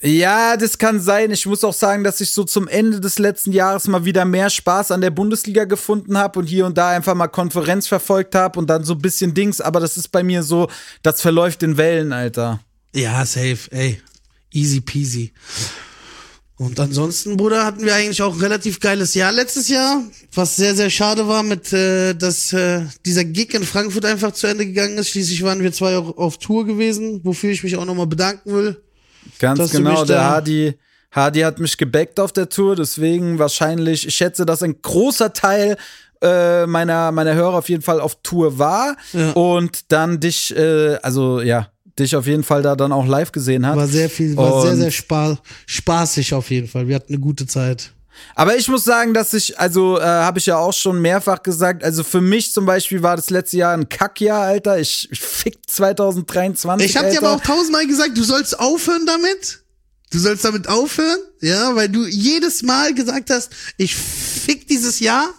S1: Ja, das kann sein. Ich muss auch sagen, dass ich so zum Ende des letzten Jahres mal wieder mehr Spaß an der Bundesliga gefunden habe und hier und da einfach mal Konferenz verfolgt habe und dann so ein bisschen Dings. Aber das ist bei mir so, das verläuft in Wellen, Alter.
S3: Ja, safe, ey. Easy peasy. Und ansonsten, Bruder, hatten wir eigentlich auch ein relativ geiles Jahr letztes Jahr, was sehr, sehr schade war, mit äh, dass äh, dieser Gig in Frankfurt einfach zu Ende gegangen ist. Schließlich waren wir zwei auch auf Tour gewesen, wofür ich mich auch nochmal bedanken will.
S1: Ganz genau, der Hardy, Hardy hat mich gebackt auf der Tour, deswegen wahrscheinlich, ich schätze, dass ein großer Teil äh, meiner, meiner Hörer auf jeden Fall auf Tour war ja. und dann dich, äh, also ja, dich auf jeden Fall da dann auch live gesehen hat.
S3: War sehr viel, war und sehr, sehr spa spaßig auf jeden Fall. Wir hatten eine gute Zeit.
S1: Aber ich muss sagen, dass ich, also äh, habe ich ja auch schon mehrfach gesagt, also für mich zum Beispiel war das letzte Jahr ein Kackjahr, Alter. Ich, ich fick 2023.
S3: Ich habe dir aber auch tausendmal gesagt, du sollst aufhören damit. Du sollst damit aufhören, ja, weil du jedes Mal gesagt hast, ich fick dieses Jahr.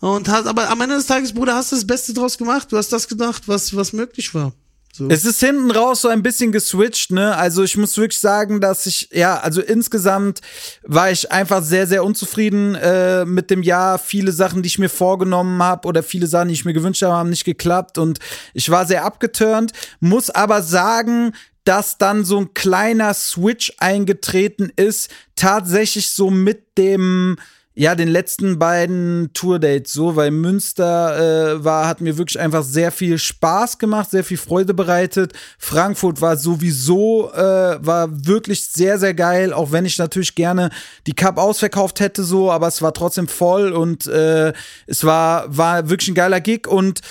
S3: Und hast, aber am Ende des Tages, Bruder, hast du das Beste draus gemacht. Du hast das gedacht, was, was möglich war.
S1: So. Es ist hinten raus so ein bisschen geswitcht, ne? Also ich muss wirklich sagen, dass ich, ja, also insgesamt war ich einfach sehr, sehr unzufrieden äh, mit dem Jahr. Viele Sachen, die ich mir vorgenommen habe oder viele Sachen, die ich mir gewünscht habe, haben nicht geklappt und ich war sehr abgeturnt. Muss aber sagen, dass dann so ein kleiner Switch eingetreten ist, tatsächlich so mit dem ja, den letzten beiden Tourdates so, weil Münster äh, war, hat mir wirklich einfach sehr viel Spaß gemacht, sehr viel Freude bereitet. Frankfurt war sowieso, äh, war wirklich sehr, sehr geil, auch wenn ich natürlich gerne die Cup ausverkauft hätte, so, aber es war trotzdem voll und äh, es war, war wirklich ein geiler Gig und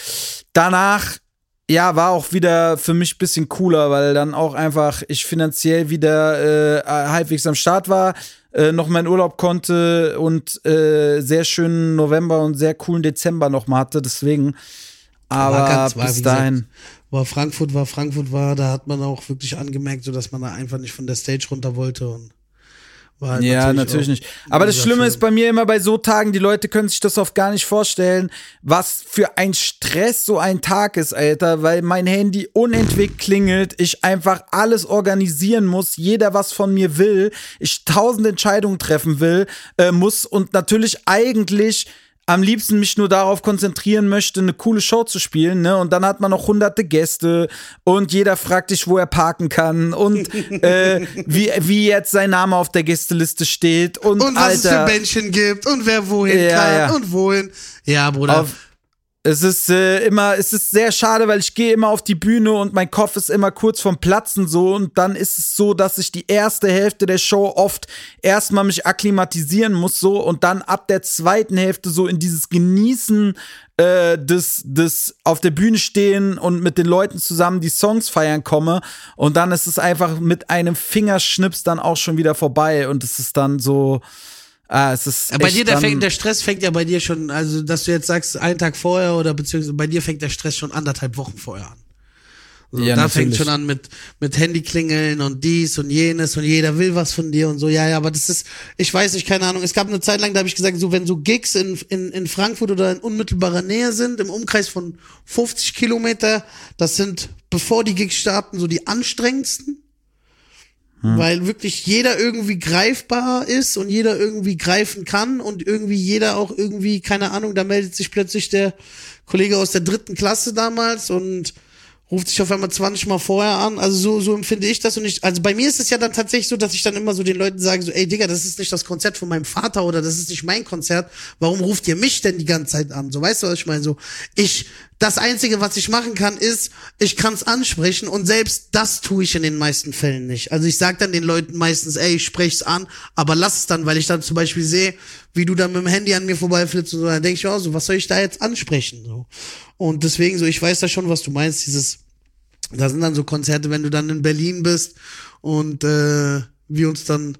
S1: danach ja, war auch wieder für mich bisschen cooler, weil dann auch einfach ich finanziell wieder äh, halbwegs am Start war äh, noch meinen Urlaub konnte und äh, sehr schönen November und sehr coolen Dezember noch mal hatte. Deswegen, aber ganz, bis dahin. Gesagt,
S3: war Frankfurt war Frankfurt war, da hat man auch wirklich angemerkt, so dass man da einfach nicht von der Stage runter wollte und
S1: Halt ja, natürlich, natürlich nicht. Aber das Schlimme ist bei mir immer bei so Tagen, die Leute können sich das oft gar nicht vorstellen, was für ein Stress so ein Tag ist, Alter, weil mein Handy unentwegt klingelt, ich einfach alles organisieren muss, jeder was von mir will, ich tausend Entscheidungen treffen will, äh, muss und natürlich eigentlich am liebsten mich nur darauf konzentrieren möchte, eine coole Show zu spielen, ne? Und dann hat man noch hunderte Gäste und jeder fragt dich, wo er parken kann und äh, wie, wie jetzt sein Name auf der Gästeliste steht und,
S3: und was
S1: Alter,
S3: es für Bändchen gibt und wer wohin ja, kann ja. und wohin. Ja, Bruder. Auf,
S1: es ist äh, immer, es ist sehr schade, weil ich gehe immer auf die Bühne und mein Kopf ist immer kurz vom Platzen so und dann ist es so, dass ich die erste Hälfte der Show oft erstmal mich akklimatisieren muss so und dann ab der zweiten Hälfte so in dieses Genießen äh, des, des auf der Bühne stehen und mit den Leuten zusammen die Songs feiern komme und dann ist es einfach mit einem Fingerschnips dann auch schon wieder vorbei und es ist dann so Ah, es ist
S3: bei dir der, fängt, der Stress fängt ja bei dir schon, also dass du jetzt sagst, einen Tag vorher oder beziehungsweise bei dir fängt der Stress schon anderthalb Wochen vorher an. So, ja, da natürlich. fängt schon an mit, mit Handyklingeln und dies und jenes und jeder will was von dir und so. Ja, ja, aber das ist, ich weiß nicht, keine Ahnung. Es gab eine Zeit lang, da habe ich gesagt, so wenn so Gigs in, in, in Frankfurt oder in unmittelbarer Nähe sind, im Umkreis von 50 Kilometer, das sind, bevor die Gigs starten, so die anstrengendsten. Hm. Weil wirklich jeder irgendwie greifbar ist und jeder irgendwie greifen kann und irgendwie jeder auch irgendwie, keine Ahnung, da meldet sich plötzlich der Kollege aus der dritten Klasse damals und ruft sich auf einmal 20 Mal vorher an. Also so, so empfinde ich das und ich, also bei mir ist es ja dann tatsächlich so, dass ich dann immer so den Leuten sage, so, ey Digga, das ist nicht das Konzert von meinem Vater oder das ist nicht mein Konzert. Warum ruft ihr mich denn die ganze Zeit an? So, weißt du, was ich meine? So, ich, das Einzige, was ich machen kann, ist, ich kann es ansprechen und selbst das tue ich in den meisten Fällen nicht. Also ich sage dann den Leuten meistens, ey, ich sprech's an, aber lass es dann, weil ich dann zum Beispiel sehe, wie du dann mit dem Handy an mir vorbeiflitzt und so, dann denke ich auch so, was soll ich da jetzt ansprechen? So. Und deswegen so, ich weiß da schon, was du meinst, dieses, da sind dann so Konzerte, wenn du dann in Berlin bist und äh, wir uns dann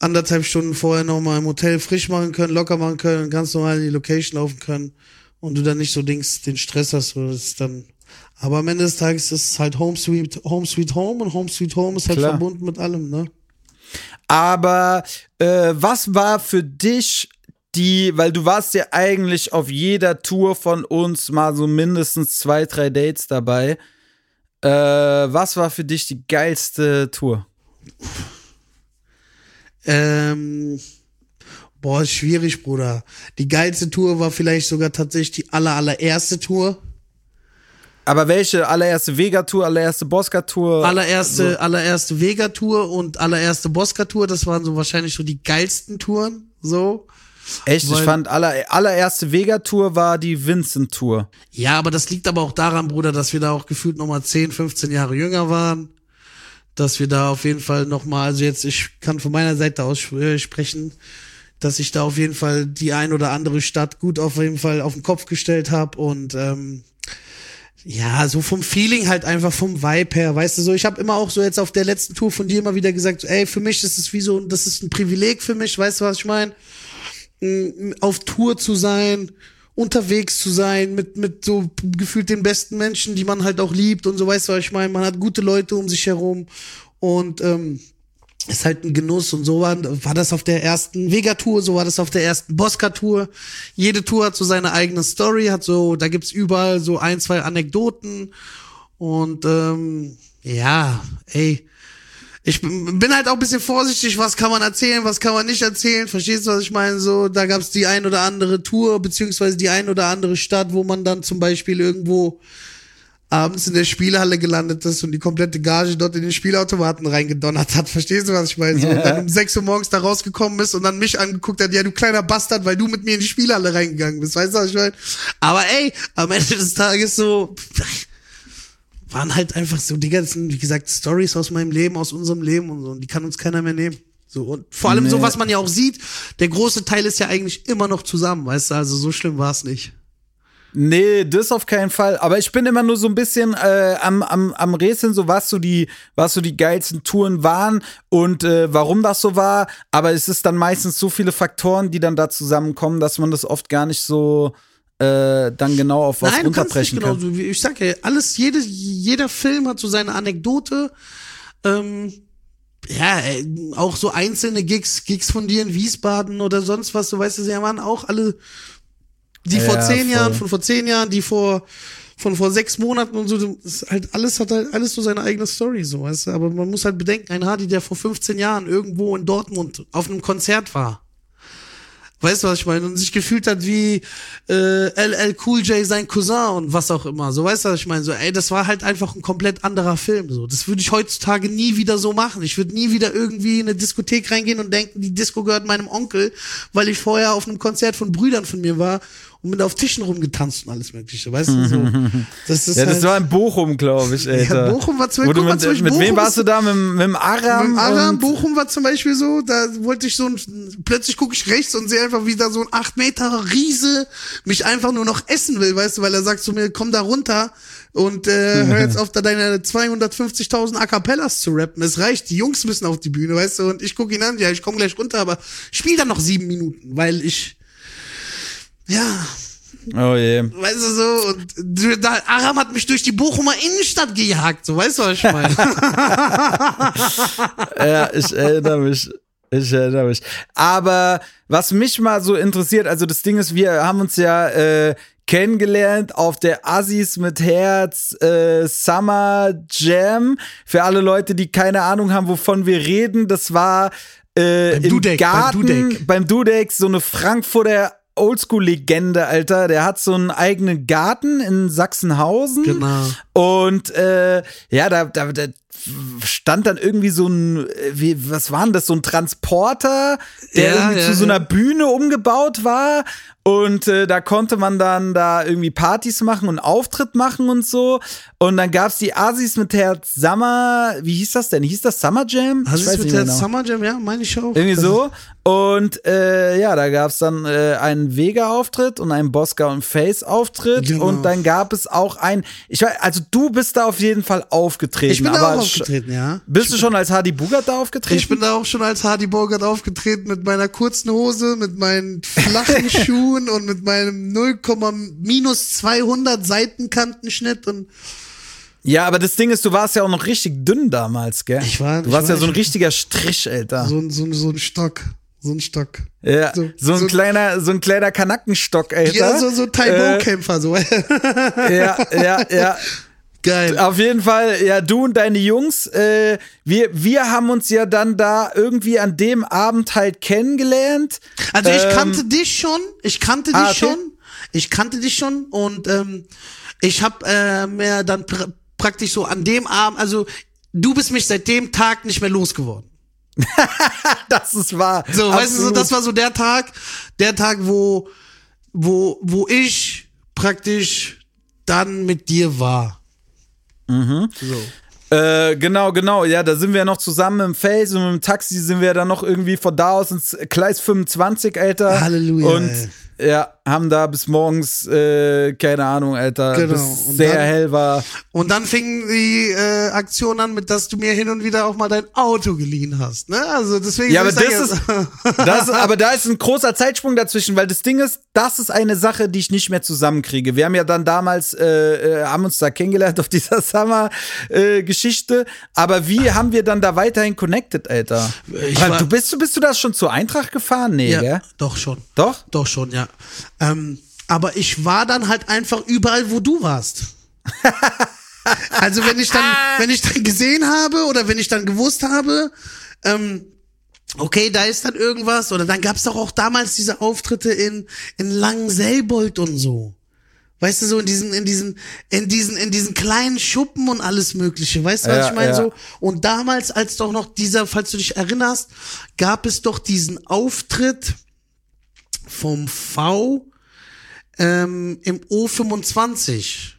S3: anderthalb Stunden vorher nochmal im Hotel frisch machen können, locker machen können, ganz normal in die Location laufen können und du dann nicht so Dings den Stress hast, so das ist dann aber am Ende des Tages ist es halt Home Sweet Home Sweet Home und Home Sweet Home ist halt Klar. verbunden mit allem, ne?
S1: Aber äh, was war für dich die, weil du warst ja eigentlich auf jeder Tour von uns mal so mindestens zwei, drei Dates dabei. Äh, was war für dich die geilste Tour?
S3: Ähm, boah, ist schwierig, Bruder. Die geilste Tour war vielleicht sogar tatsächlich die aller, allererste Tour.
S1: Aber welche? Allererste Vega-Tour, allererste Bosca-Tour?
S3: Allererste, so. allererste Vega-Tour und allererste Bosca-Tour, das waren so wahrscheinlich so die geilsten Touren, so.
S1: Echt? Weil, ich fand, aller, allererste Vega-Tour war die Vincent-Tour.
S3: Ja, aber das liegt aber auch daran, Bruder, dass wir da auch gefühlt nochmal 10, 15 Jahre jünger waren. Dass wir da auf jeden Fall nochmal, also jetzt, ich kann von meiner Seite aus äh, sprechen, dass ich da auf jeden Fall die ein oder andere Stadt gut auf jeden Fall auf den Kopf gestellt habe und ähm, ja, so vom Feeling halt einfach vom Vibe her, weißt du so, ich habe immer auch so jetzt auf der letzten Tour von dir immer wieder gesagt, ey, für mich ist es wie so, das ist ein Privileg für mich, weißt du, was ich meine? Mm, auf Tour zu sein, unterwegs zu sein, mit, mit so gefühlt den besten Menschen, die man halt auch liebt und so, weißt du, was ich meine? Man hat gute Leute um sich herum und ähm, ist halt ein Genuss und so war, war das auf der ersten Vega-Tour, so war das auf der ersten Bosca-Tour. Jede Tour hat so seine eigene Story, hat so, da gibt's überall so ein, zwei Anekdoten und ähm, ja, ey, ich bin halt auch ein bisschen vorsichtig, was kann man erzählen, was kann man nicht erzählen. Verstehst du, was ich meine? So, da gab's die ein oder andere Tour, beziehungsweise die ein oder andere Stadt, wo man dann zum Beispiel irgendwo abends in der Spielhalle gelandet ist und die komplette Gage dort in den Spielautomaten reingedonnert hat. Verstehst du, was ich meine? So, und dann um 6 Uhr morgens da rausgekommen ist und dann mich angeguckt hat, ja, du kleiner Bastard, weil du mit mir in die Spielhalle reingegangen bist. Weißt du, was ich meine? Aber ey, am Ende des Tages so, waren halt einfach so die ganzen, wie gesagt, Stories aus meinem Leben, aus unserem Leben und so. Und die kann uns keiner mehr nehmen. So, und vor allem nee. so, was man ja auch sieht, der große Teil ist ja eigentlich immer noch zusammen, weißt du, also so schlimm war es nicht.
S1: Nee, das auf keinen Fall. Aber ich bin immer nur so ein bisschen äh, am, am, am Rätseln, so was so die, was so die geilsten Touren waren und äh, warum das so war. Aber es ist dann meistens so viele Faktoren, die dann da zusammenkommen, dass man das oft gar nicht so äh, dann genau auf was
S3: Nein,
S1: runterbrechen
S3: kann. Genau, ich sag ja, alles, jede, jeder Film hat so seine Anekdote. Ähm, ja, äh, auch so einzelne Gigs, Gigs von dir in Wiesbaden oder sonst was, so weißt du, sie waren auch alle die ja, vor zehn voll. Jahren, von vor zehn Jahren, die vor von vor sechs Monaten und so, ist halt alles hat halt alles so seine eigene Story, so weißt du. Aber man muss halt bedenken, ein Hardy, der vor 15 Jahren irgendwo in Dortmund auf einem Konzert war, Weißt du, was ich meine? Und sich gefühlt hat wie äh, LL Cool J sein Cousin und was auch immer. So, weißt du, was ich meine? So, ey, das war halt einfach ein komplett anderer Film. So, das würde ich heutzutage nie wieder so machen. Ich würde nie wieder irgendwie in eine Diskothek reingehen und denken, die Disco gehört meinem Onkel, weil ich vorher auf einem Konzert von Brüdern von mir war und bin auf Tischen rumgetanzt und alles mögliche, weißt du, so.
S1: Das ist ja, das halt, war in Bochum, glaube ich, ey. Ja,
S3: Bochum war zum
S1: Beispiel, mit, mit, mit wem warst du da? Mit, mit dem Aram? Mit dem
S3: Aram, Bochum war zum Beispiel so, da wollte ich so ein, plötzlich gucke ich rechts und sehe einfach, wie da so ein 8 Meter Riese mich einfach nur noch essen will, weißt du, weil er sagt zu mir, komm da runter und äh, hör jetzt auf, da deine 250.000 A Cappellas zu rappen. Es reicht, die Jungs müssen auf die Bühne, weißt du, und ich gucke ihn an, ja, ich komme gleich runter, aber spiel dann noch sieben Minuten, weil ich ja.
S1: Oh je.
S3: Weißt du so, und da, Aram hat mich durch die Bochumer Innenstadt gejagt, so weißt du, was ich meine?
S1: ja, ich erinnere mich. Ich erinnere mich. Aber was mich mal so interessiert, also das Ding ist, wir haben uns ja äh, kennengelernt auf der Assis mit Herz äh, Summer Jam. Für alle Leute, die keine Ahnung haben, wovon wir reden, das war äh, beim im Dudek, Garten beim Dudek. beim Dudek so eine Frankfurter Oldschool-Legende, Alter. Der hat so einen eigenen Garten in Sachsenhausen.
S3: Genau.
S1: Und äh, ja, da, da, da stand dann irgendwie so ein, wie, was war denn das, so ein Transporter, der ja, irgendwie ja, zu so einer Bühne umgebaut war. Und äh, da konnte man dann da irgendwie Partys machen und Auftritt machen und so. Und dann gab's die Asis mit Herz Summer, wie hieß das denn? Hieß das Summer Jam?
S3: Asis mit Herz genau. Summer Jam, ja, meine ich auch.
S1: Irgendwie so. Und äh, ja, da gab's dann äh, einen Vega-Auftritt und einen Bosca und Face-Auftritt. Genau. Und dann gab es auch ein, ich weiß, also du bist da auf jeden Fall aufgetreten. Ich
S3: bin
S1: da
S3: auch aufgetreten, ja.
S1: Bist
S3: ich
S1: du schon als Hardy Bogart da aufgetreten?
S3: Ich bin da auch schon als Hardy Bogart aufgetreten mit meiner kurzen Hose, mit meinen flachen Schuhen und mit meinem 0, minus 200 Seitenkantenschnitt und
S1: ja, aber das Ding ist, du warst ja auch noch richtig dünn damals, gell?
S3: Ich war.
S1: Du warst war, ja so ein richtiger Strich, Alter.
S3: So, so, so ein Stock. So ein Stock.
S1: Ja, so, so ein
S3: so-
S1: kleiner, so ein kleiner Kanackenstock, Alter.
S3: Ja, so, so
S1: Äh,
S3: Taibo-Kämpfer, so.
S1: ja, ja, ja.
S3: Geil.
S1: Auf jeden Fall, ja, du und deine Jungs, äh, wir, wir haben uns ja dann da irgendwie an dem Abend halt kennengelernt.
S3: Also ich
S1: Ähm,
S3: kannte dich schon, ich kannte dich
S1: ah, okay.
S3: schon, ich kannte dich schon und ähm, ich habe äh, mir dann pr praktisch so an dem Abend, also du bist mich seit dem Tag nicht mehr losgeworden.
S1: Das ist wahr.
S3: So, weißt du, so,
S1: Absolut.
S3: das war so der Tag, der Tag, wo, wo, wo ich praktisch dann mit dir war.
S1: Mhm.
S3: So.
S1: Äh, genau, genau. Ja, da sind wir noch zusammen im Face und dem Taxi sind wir dann noch irgendwie von da aus ins Gleis 25, Alter.
S3: Halleluja,
S1: Und
S3: ey.
S1: ja, haben da bis morgens, äh, keine Ahnung, Alter,
S3: Genau.
S1: bis sehr
S3: dann-
S1: hell war.
S3: Und dann fing die äh, Aktion an, mit dass du mir hin und wieder auch mal dein Auto geliehen hast. Ne? Also deswegen.
S1: Ja, aber das ist, das, aber da ist ein großer Zeitsprung dazwischen, weil das Ding ist, das ist eine Sache, die ich nicht mehr zusammenkriege. Wir haben ja dann damals, äh, äh, haben uns da kennengelernt auf dieser Summer-Geschichte, aber wie haben wir dann da weiterhin connected, Alter?
S3: Ich
S1: du bist, bist du das schon zur Eintracht gefahren? Nee,
S3: ja,
S1: gell?
S3: doch schon.
S1: Doch?
S3: Doch schon, ja. Ähm, aber ich war dann halt einfach überall, wo du warst. also wenn ich dann, wenn ich dann gesehen habe oder wenn ich dann gewusst habe, ähm, okay, da ist dann irgendwas oder dann gab's doch auch damals diese Auftritte in in Langenselbold und so. Weißt du, so in diesen, in diesen, in diesen, in diesen kleinen Schuppen und alles Mögliche. Weißt du, was
S1: Ja,
S3: ich meine?
S1: ja.
S3: So. Und damals, als doch noch dieser, falls du dich erinnerst, gab es doch diesen Auftritt vom V ähm, im O25.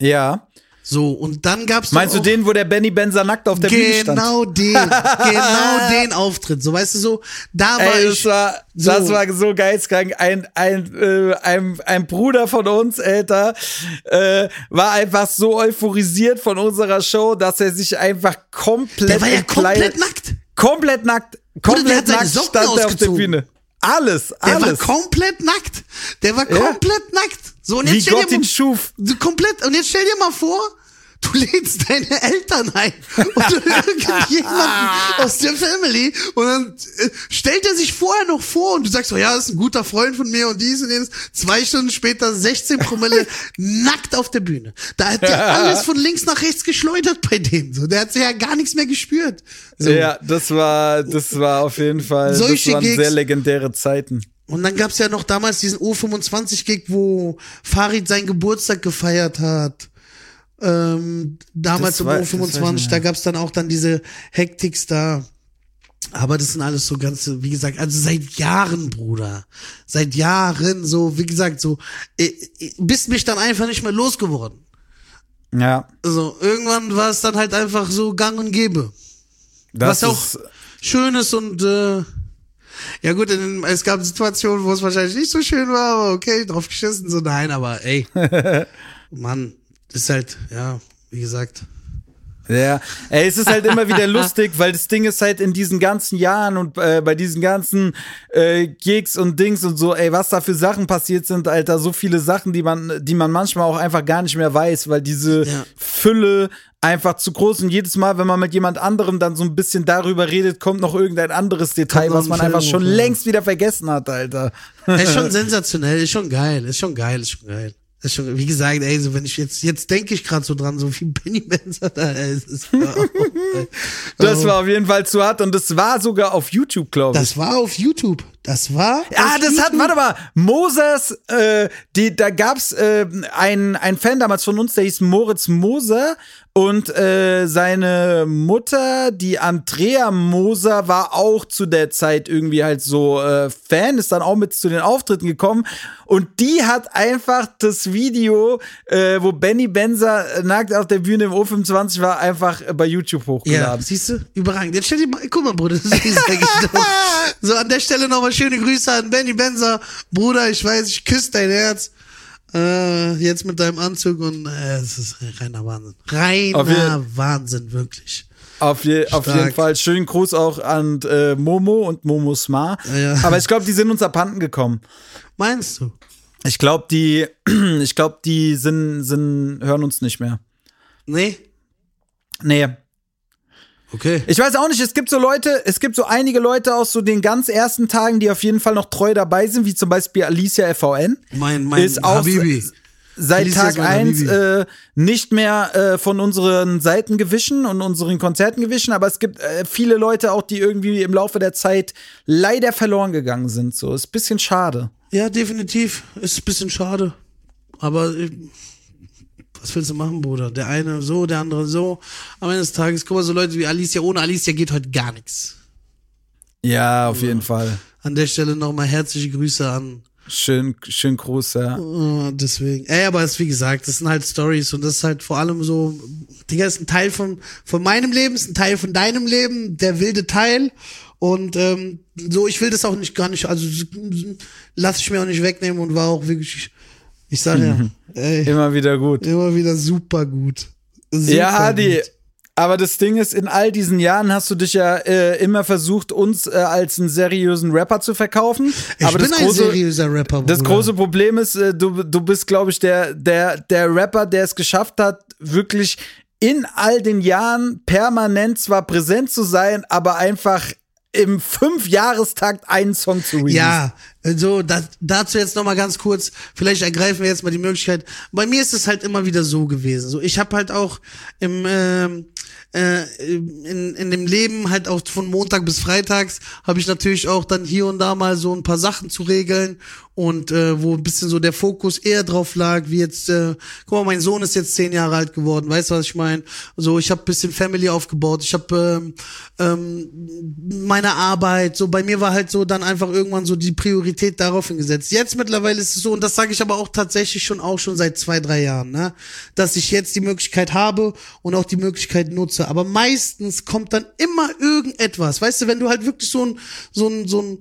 S1: Ja.
S3: So, und dann gab's
S1: Meinst du den, wo der Benny Benzer nackt auf der Bühne stand?
S3: genau den, genau den Auftritt. So, weißt du, so, da war
S1: Ey,
S3: ich.
S1: das war,
S3: so.
S1: das war so geizkrank. Ein, ein, äh, ein, ein Bruder von uns, Alter, äh, war einfach so euphorisiert von unserer Show, dass er sich einfach komplett
S3: der war ja komplett nackt.
S1: Komplett nackt. Komplett nackt stand er auf der. Bühne. Alles,
S3: Der war
S1: alles.
S3: komplett nackt. Der war
S1: Ja.
S3: komplett nackt. So, und jetzt
S1: Wie
S3: stell
S1: Gott
S3: dir
S1: ihn
S3: mal,
S1: schuf.
S3: du komplett, und jetzt stell dir mal vor, du lädst deine Eltern ein oder irgendjemanden aus der Family und dann äh, stellt er sich vorher noch vor und du sagst so, ja, das ist ein guter Freund von mir und dies und jenes. Zwei Stunden später 16 Promille nackt auf der Bühne. Da hat ja alles von links nach rechts geschleudert bei dem. So, der hat ja gar nichts mehr gespürt. So.
S1: Ja, das war, das war auf jeden Fall,
S3: Solche
S1: das waren
S3: Gigs.
S1: sehr legendäre Zeiten.
S3: Und dann gab's ja noch damals diesen O25-Gig, wo Farid seinen Geburtstag gefeiert hat. Ähm, damals im
S1: wei- das weiß ich
S3: O25,
S1: nicht
S3: da gab's dann auch dann diese Hektiks da. Aber das sind alles so ganze, wie gesagt, also seit Jahren, Bruder. Seit Jahren, so, wie gesagt, so, äh, äh, bist mich dann einfach nicht mehr losgeworden.
S1: Ja,
S3: Also, irgendwann war es dann halt einfach so gang und gäbe.
S1: das
S3: Was auch schön ist und äh, ja gut, in, es gab Situationen, wo es wahrscheinlich nicht so schön war, aber okay, drauf geschissen, so nein, aber ey, Mann, ist halt, ja, wie gesagt.
S1: Ja, ey, es ist halt immer wieder lustig, weil das Ding ist halt in diesen ganzen Jahren und äh, bei diesen ganzen äh, Gigs und Dings und so, ey, was da für Sachen passiert sind, Alter, so viele Sachen, die man, die man manchmal auch einfach gar nicht mehr weiß, weil diese
S3: Ja.
S1: Fülle einfach zu groß und jedes Mal, wenn man mit jemand anderem dann so ein bisschen darüber redet, kommt noch irgendein anderes Detail, was man einfach schon längst wieder vergessen hat, Alter.
S3: Ist schon sensationell, ist schon geil, ist schon geil, ist schon geil. Ist schon, wie gesagt, ey, so wenn ich jetzt, jetzt denke ich gerade so dran, so wie Benny Benzer da, ey, es ist,
S1: Das war auf jeden Fall zu hart und das war sogar auf YouTube, glaube ich.
S3: das war auf YouTube. Das war.
S1: Ah, das hat, warte mal, Moses, äh, die, da gab's äh, ein, ein Fan damals von uns, der hieß Moritz Moser und äh, seine Mutter, die Andrea Moser, war auch zu der Zeit irgendwie halt so äh, Fan, ist dann auch mit zu den Auftritten gekommen und die hat einfach das Video, äh, wo Benny Benzer äh, nackt auf der Bühne im O25 war, einfach bei YouTube
S3: Ja,
S1: hochgeladen.
S3: siehst du? Überragend. Jetzt stell dir mal, guck mal, Bruder, das ist sag ich doch. So, an der Stelle nochmal schöne Grüße an Benny Benzer. Bruder, ich weiß, ich küsse dein Herz. Äh, jetzt mit deinem Anzug und äh, es ist reiner Wahnsinn. Reiner Wahnsinn, wirklich.
S1: Auf, je, auf jeden Fall. Schönen Gruß auch an äh, Momo und Momo Smar.
S3: Ja, ja.
S1: Aber ich glaube, die sind uns abhanden gekommen.
S3: Meinst du?
S1: Ich glaube, die, ich glaube, die sind, sind, hören uns nicht mehr.
S3: Nee?
S1: Nee.
S3: Okay.
S1: Ich weiß auch nicht, es gibt so Leute, es gibt so einige Leute aus so den ganz ersten Tagen, die auf jeden Fall noch treu dabei sind, wie zum Beispiel Alicia FVN.
S3: Mein, mein
S1: ist auch
S3: Habibi.
S1: seit
S3: Alicia
S1: Tag
S3: mein
S1: 1
S3: Habibi.
S1: äh, nicht mehr äh, von unseren Seiten gewischen und unseren Konzerten gewischen, aber es gibt äh, viele Leute auch, die irgendwie im Laufe der Zeit leider verloren gegangen sind. So, ist ein bisschen schade.
S3: Ja, definitiv. Ist ein bisschen schade. Aber äh, was willst du machen, Bruder? Der eine so, der andere so. Am Ende des Tages, guck mal, so Leute wie Alicia, ohne Alicia geht heute gar nichts.
S1: Ja, auf jeden Fall.
S3: An der Stelle nochmal herzliche Grüße an.
S1: Schön, schön Gruß, ja.
S3: äh, deswegen. Ey, aber es, wie gesagt, das sind halt Stories und das ist halt vor allem so, Digga, ist ein Teil von, von meinem Leben, ist ein Teil von deinem Leben, der wilde Teil. Und ähm, so, ich will das auch nicht gar nicht, also lass ich mir auch nicht wegnehmen und war auch wirklich, ich sag ja, ey,
S1: Immer wieder gut.
S3: immer wieder super gut. Super
S1: Ja, Hadi.
S3: gut.
S1: Aber das Ding ist, in all diesen Jahren hast du dich ja äh, immer versucht, uns äh, als einen seriösen Rapper zu verkaufen.
S3: Ich
S1: aber
S3: bin
S1: das
S3: ein
S1: große,
S3: seriöser Rapper.
S1: das
S3: Bruder.
S1: große Problem ist, äh, du, du bist, glaube ich, der, der, der Rapper, der es geschafft hat, wirklich in all den Jahren permanent zwar präsent zu sein, aber einfach im Fünfjahrestakt einen Song zu releasen.
S3: Ja, also da, dazu jetzt noch mal ganz kurz. Vielleicht ergreifen wir jetzt mal die Möglichkeit. Bei mir ist es halt immer wieder so gewesen. So, ich habe halt auch im ähm, äh, in, in dem Leben halt auch von Montag bis Freitags habe ich natürlich auch dann hier und da mal so ein paar Sachen zu regeln und äh, wo ein bisschen so der Fokus eher drauf lag, wie jetzt, äh, guck mal, mein Sohn ist jetzt zehn Jahre alt geworden, weißt du, was ich meine? So, ich habe bisschen Family aufgebaut, ich habe ähm, ähm, meine Arbeit, so bei mir war halt so dann einfach irgendwann so die Priorität darauf hingesetzt. Jetzt mittlerweile ist es so, und das sage ich aber auch tatsächlich schon auch schon seit zwei, drei Jahren, ne, dass ich jetzt die Möglichkeit habe und auch die Möglichkeit nutze. Aber meistens kommt dann immer irgendetwas, weißt du, wenn du halt wirklich so ein, so ein, so ein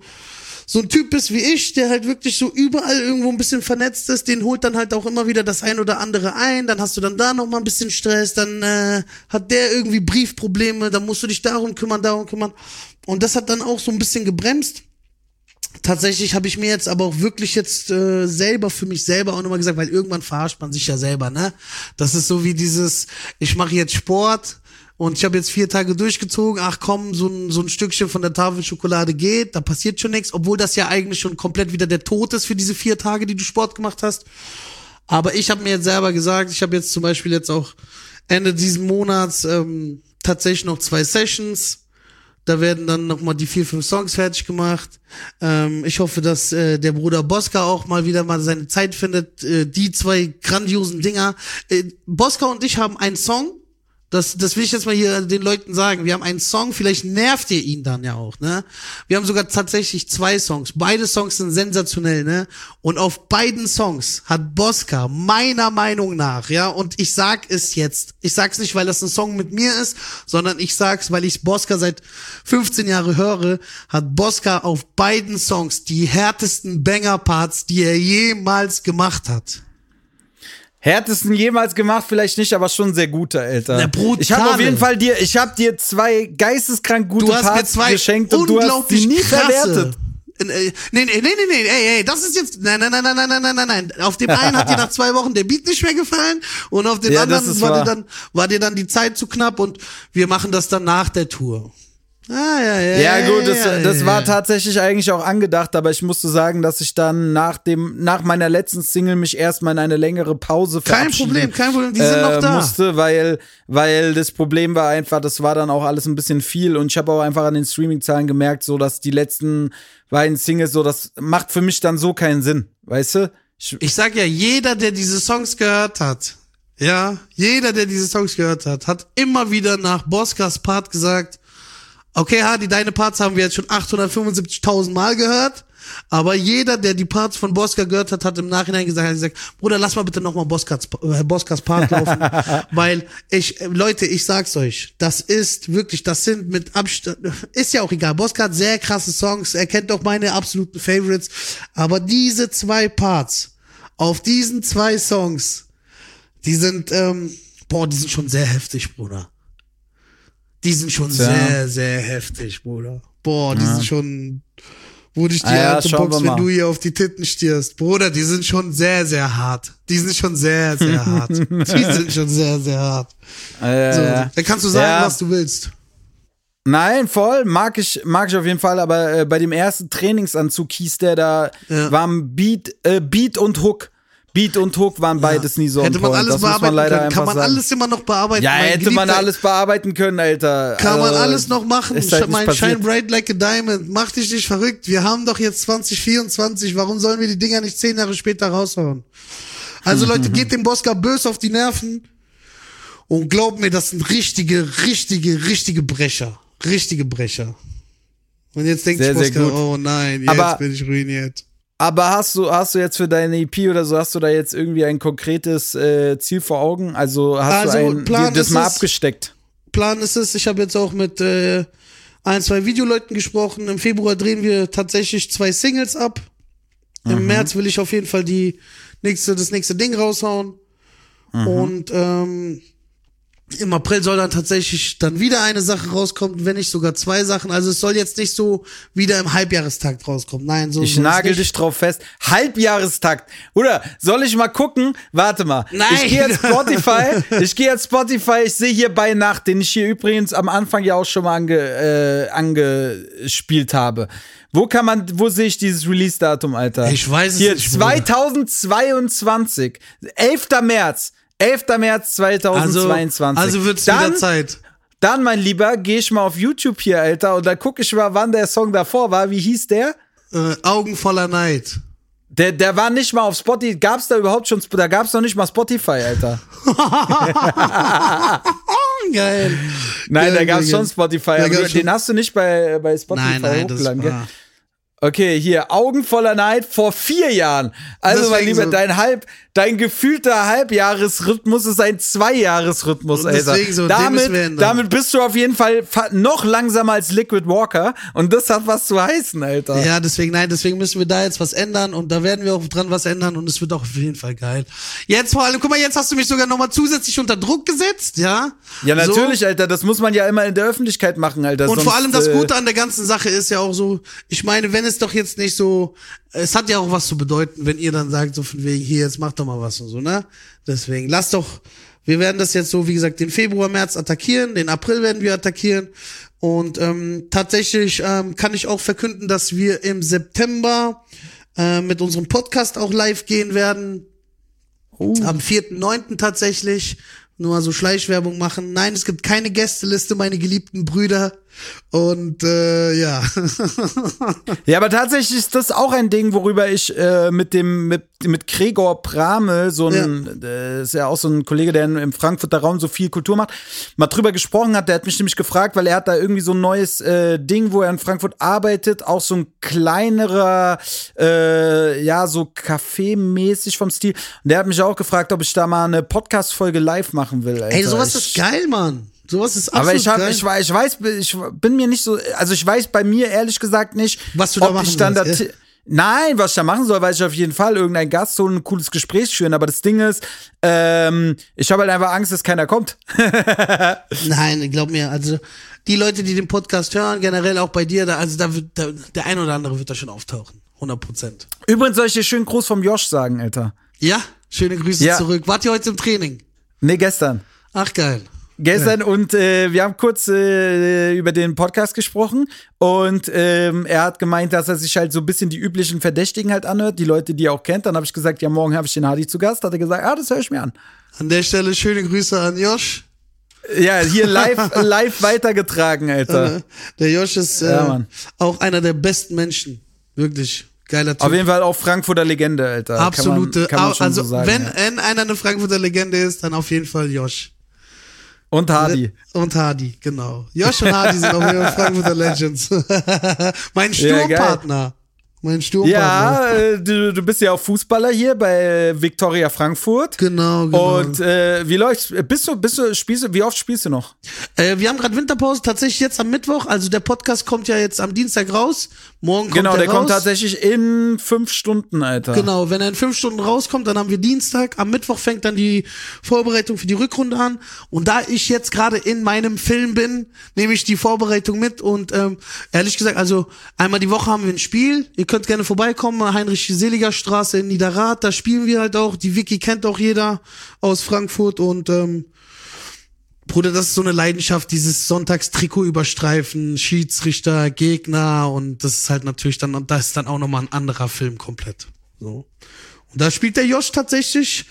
S3: so ein Typ bist wie ich, der halt wirklich so überall irgendwo ein bisschen vernetzt ist, den holt dann halt auch immer wieder das ein oder andere ein, dann hast du dann da noch mal ein bisschen Stress, dann äh, hat der irgendwie Briefprobleme, dann musst du dich darum kümmern, darum kümmern und das hat dann auch so ein bisschen gebremst. Tatsächlich habe ich mir jetzt aber auch wirklich jetzt äh, selber für mich selber auch nochmal gesagt, weil irgendwann verarscht man sich ja selber, ne? Das ist so wie dieses, ich mache jetzt Sport, und ich habe jetzt vier Tage durchgezogen. Ach komm, so ein, so ein Stückchen von der Tafel Schokolade geht, da passiert schon nichts, obwohl das ja eigentlich schon komplett wieder der Tod ist für diese vier Tage, die du Sport gemacht hast. Aber ich habe mir jetzt selber gesagt, ich habe jetzt zum Beispiel jetzt auch Ende diesen Monats ähm, tatsächlich noch zwei Sessions. Da werden dann noch mal die vier, fünf Songs fertig gemacht. Ähm, ich hoffe, dass äh, der Bruder Bosca auch mal wieder mal seine Zeit findet. Äh, die zwei grandiosen Dinger. Äh, Bosca und ich haben einen Song, das, das will ich jetzt mal hier den Leuten sagen. Wir haben einen Song, vielleicht nervt ihr ihn dann ja auch, ne? Wir haben sogar tatsächlich zwei Songs. Beide Songs sind sensationell, ne? Und auf beiden Songs hat Bosca meiner Meinung nach, ja, und ich sag es jetzt. Ich sag's nicht, weil das ein Song mit mir ist, sondern ich sag's, weil ich Bosca seit 15 Jahre höre, hat Bosca auf beiden Songs die härtesten Banger-Parts, die er jemals gemacht hat.
S1: Härtesten jemals gemacht, vielleicht nicht, aber schon sehr gute, Alter.
S3: Na, brutale.
S1: Ich habe auf jeden Fall dir, ich habe dir zwei geisteskrank gute
S3: Du hast mir
S1: Parts
S3: zwei
S1: geschenkt und du hast die nie
S3: krasse.
S1: verwertet.
S3: Äh, Nee, nee, nee, nee, nee, ey, ey, das ist jetzt, nein, nein, nein, nein, nein, nein, nein, nein, nein. Auf dem einen hat dir nach zwei Wochen der Beat nicht mehr gefallen und auf den
S1: Ja,
S3: anderen war dir
S1: wahr.
S3: dann, war dir dann die Zeit zu knapp und wir machen das dann nach der Tour. Ah, ja, ja.
S1: Ja, gut, das, das war tatsächlich eigentlich auch angedacht, aber ich musste sagen, dass ich dann nach dem, nach meiner letzten Single mich erstmal in eine längere Pause
S3: Kein Problem, kein Problem, die sind noch da.
S1: Äh, musste, weil, weil das Problem war einfach, das war dann auch alles ein bisschen viel und ich habe auch einfach an den Streaming-Zahlen gemerkt, so dass die letzten beiden Singles, so das macht für mich dann so keinen Sinn, weißt du? Ich,
S3: Ich sag ja, jeder, der diese Songs gehört hat, ja, jeder, der diese Songs gehört hat, hat immer wieder nach Boskas Part gesagt, okay, Hadi, deine Parts haben wir jetzt schon 875.000 Mal gehört, aber jeder, der die Parts von Boska gehört hat, hat im Nachhinein gesagt, hat gesagt, Bruder, lass mal bitte nochmal Boskas, äh, Boskas Part laufen, weil ich, äh, Leute, ich sag's euch, das ist wirklich, das sind mit Abstand, ist ja auch egal, Boska hat sehr krasse Songs, er kennt auch meine absoluten Favorites, aber diese zwei Parts, auf diesen zwei Songs, die sind, ähm, boah, die sind schon sehr heftig, Bruder. Die sind schon
S1: Tja.
S3: sehr, sehr heftig, Bruder. Boah, die sind schon, wo dich die
S1: Ah ja,
S3: alte Box, wenn du hier auf die Titten stierst. Bruder, die sind schon sehr, sehr hart. Die sind schon sehr, sehr hart. Die sind schon sehr, sehr hart.
S1: äh,
S3: So, dann kannst du sagen,
S1: ja.
S3: was du willst.
S1: Nein, voll, mag ich, mag ich auf jeden Fall, aber äh, bei dem ersten Trainingsanzug hieß der da,
S3: Ja.
S1: waren Beat, äh, Beat und Hook. Beat und Hook waren beides nie so
S3: Hätte man alles
S1: das
S3: bearbeiten
S1: man leider
S3: können. Kann man
S1: sagen.
S3: alles immer noch bearbeiten.
S1: ja, hätte man
S3: Geliebter-
S1: alles bearbeiten können, Alter.
S3: Kann man
S1: Also,
S3: alles noch machen.
S1: Ist halt
S3: mein Shine. Bright Like a Diamond. Mach dich nicht verrückt. Wir haben doch jetzt 2024. Warum sollen wir die Dinger nicht zehn Jahre später raushauen? Also Leute, geht dem Bosca bös auf die Nerven. Und glaubt mir, das sind richtige, richtige, richtige Brecher. Richtige Brecher. Und jetzt denkt
S1: Sehr,
S3: Bosca, oh nein, jetzt
S1: Aber-
S3: bin ich ruiniert.
S1: Aber hast du, hast du jetzt für deine EP oder so, hast du da jetzt irgendwie ein konkretes äh, Ziel vor Augen? Also hast
S3: Also,
S1: du ein,
S3: Plan
S1: das mal
S3: es-
S1: abgesteckt?
S3: Plan ist es, ich habe jetzt auch mit äh, ein, zwei Videoleuten gesprochen. Im Februar drehen wir tatsächlich zwei Singles ab. Im März will ich auf jeden Fall die nächste, das nächste Ding raushauen. Und ähm, im April soll dann tatsächlich dann wieder eine Sache rauskommen, wenn nicht sogar zwei Sachen. Also es soll jetzt nicht so wieder im Halbjahrestakt rauskommen. Nein, so
S1: Ich nagel dich drauf fest. Halbjahrestakt. Oder soll ich mal gucken? Warte mal.
S3: Nein.
S1: Ich gehe jetzt Spotify. ich gehe jetzt Spotify. Ich sehe hier bei Nacht, den ich hier übrigens am Anfang ja auch schon mal ange, äh, angespielt habe. Wo kann man, wo sehe ich dieses Release-Datum, Alter?
S3: Ich weiß es
S1: hier,
S3: nicht, Bruder.
S1: 2022. 11. März. 11. März
S3: also,
S1: 2022.
S3: also wird's
S1: Dann-
S3: wieder Zeit.
S1: Dann, mein Lieber, gehe ich mal auf YouTube hier, Alter, und dann gucke ich mal, wann der Song davor war. Wie hieß der?
S3: Äh, Augen voller Neid.
S1: Der, der war nicht mal auf Spotify. Gab's da überhaupt schon? Da gab's noch nicht mal Spotify, Alter.
S3: Geil.
S1: Nein,
S3: Geil,
S1: da gab's
S3: geil,
S1: schon. Spotify.
S3: Gab's
S1: du,
S3: schon-
S1: den hast du nicht bei, bei Spotify
S3: Nein, nein, das
S1: hochgeladen, gell? Okay, hier, Augen voller Neid vor vier Jahren. Also, mein
S3: Deswegen
S1: Lieber,
S3: so.
S1: dein halb, dein gefühlter Halbjahresrhythmus ist ein Zweijahresrhythmus, Alter.
S3: deswegen so,
S1: damit, damit bist du auf jeden Fall fa- noch langsamer als Liquid Walker. Und das hat was zu heißen, Alter.
S3: Ja, deswegen, nein, deswegen müssen wir da jetzt was ändern und da werden wir auch dran was ändern und es wird auch auf jeden Fall geil. Jetzt vor allem, guck mal, jetzt hast du mich sogar nochmal zusätzlich unter Druck gesetzt, ja?
S1: Ja, natürlich,
S3: So.
S1: Alter. Das muss man ja immer in der Öffentlichkeit machen, Alter.
S3: Und
S1: Sonst,
S3: vor allem das
S1: äh,
S3: Gute an der ganzen Sache ist ja auch so, ich meine, wenn es doch jetzt nicht so, es hat ja auch was zu bedeuten, wenn ihr dann sagt, so von wegen, hier, jetzt mach doch mal was und so, ne? Deswegen, lasst doch, wir werden das jetzt so, wie gesagt, den Februar, März attackieren, den April werden wir attackieren. Und ähm, tatsächlich ähm, kann ich auch verkünden, dass wir im September äh, mit unserem Podcast auch live gehen werden. Am 4.9. tatsächlich. Nur mal so Schleichwerbung machen. Nein, es gibt keine Gästeliste, meine geliebten Brüder. Und äh, ja.
S1: Ja, aber tatsächlich ist das auch ein Ding, worüber ich äh, mit dem mit, mit Gregor Prame, so ein, äh, ist ja auch so ein Kollege, der in, im Frankfurter Raum so viel Kultur macht, mal drüber gesprochen hat. Der hat mich nämlich gefragt, weil er hat da irgendwie so ein neues äh, Ding, wo er in Frankfurt arbeitet, auch so ein kleinerer, äh, ja, so Café-mäßig vom Stil. Und der hat mich auch gefragt, ob ich da mal eine Podcast-Folge live machen will. Alter.
S3: Ey, sowas
S1: ich,
S3: ist geil, Mann. Sowas ist absolut
S1: aber ich, hab,
S3: geil.
S1: ich, weiß- ich weiß, ich bin mir nicht so, also ich weiß bei mir ehrlich gesagt nicht,
S3: Was du da
S1: ob
S3: machen
S1: ich dann
S3: willst,
S1: da,
S3: ja?
S1: Nein, was ich da machen soll, weiß ich auf jeden Fall irgendein Gast holen, ein cooles Gespräch führen. Aber das Ding ist, ähm, ich habe halt einfach Angst, dass keiner kommt.
S3: Nein, glaub mir, also die Leute, die den Podcast hören, generell auch bei dir, da, also da wird da, der ein oder andere wird da schon auftauchen. 100 Prozent.
S1: Übrigens soll ich dir schönen Gruß vom Josh sagen, Alter.
S3: Ja, schöne Grüße
S1: Ja.
S3: zurück. Wart ihr heute im Training?
S1: Nee, gestern.
S3: Ach, geil.
S1: Gestern und äh, wir haben kurz äh, über den Podcast gesprochen und ähm, er hat gemeint, dass er sich halt so ein bisschen die üblichen Verdächtigen halt anhört, die Leute, die er auch kennt. Dann habe ich gesagt, ja, morgen habe ich den Hadi zu Gast. Hat er gesagt, ah, das höre ich mir an.
S3: An der Stelle schöne Grüße an Josh.
S1: Ja, hier live, live weitergetragen, Alter.
S3: Der Josh ist äh,
S1: Ja,
S3: auch einer der besten Menschen. Wirklich. Geiler Typ.
S1: Auf jeden Fall auch Frankfurter Legende, Alter.
S3: Absolute.
S1: Kann man, kann man
S3: also,
S1: so sagen,
S3: wenn,
S1: ja.
S3: wenn einer eine Frankfurter Legende ist, dann auf jeden Fall Josh.
S1: Und Hardy.
S3: Und Hardy, genau. Josh und Hardy sind jeden Fall Frankfurter Legends. mein. Sturmpartner. mein Sturmpartner.
S1: Ja, äh, du, du bist ja auch Fußballer hier bei Viktoria Frankfurt.
S3: Genau, genau.
S1: Und äh, wie läuft's? Bist du, bist du, spielst du, wie oft spielst du noch?
S3: Äh, wir haben gerade Winterpause, tatsächlich jetzt am Mittwoch. Also der Podcast kommt ja jetzt am Dienstag raus. Morgen kommt
S1: genau,
S3: er
S1: der
S3: raus.
S1: kommt tatsächlich in fünf Stunden, Alter.
S3: Genau, wenn er in fünf Stunden rauskommt, dann haben wir Dienstag. Am Mittwoch fängt dann die Vorbereitung für die Rückrunde an. Und da ich jetzt gerade in meinem Film bin, nehme ich die Vorbereitung mit. Und ähm, ehrlich gesagt, also einmal die Woche haben wir ein Spiel. Ihr könnt gerne vorbeikommen, Heinrich-Seliger Straße in Niederrad. Da spielen wir halt auch. Die Wiki kennt auch jeder aus Frankfurt. Und ähm, Bruder, das ist so eine Leidenschaft, dieses Sonntagstrikot überstreifen, Schiedsrichter, Gegner und das ist halt natürlich dann, und das ist dann auch nochmal ein anderer Film komplett. So. Und da spielt der Josh tatsächlich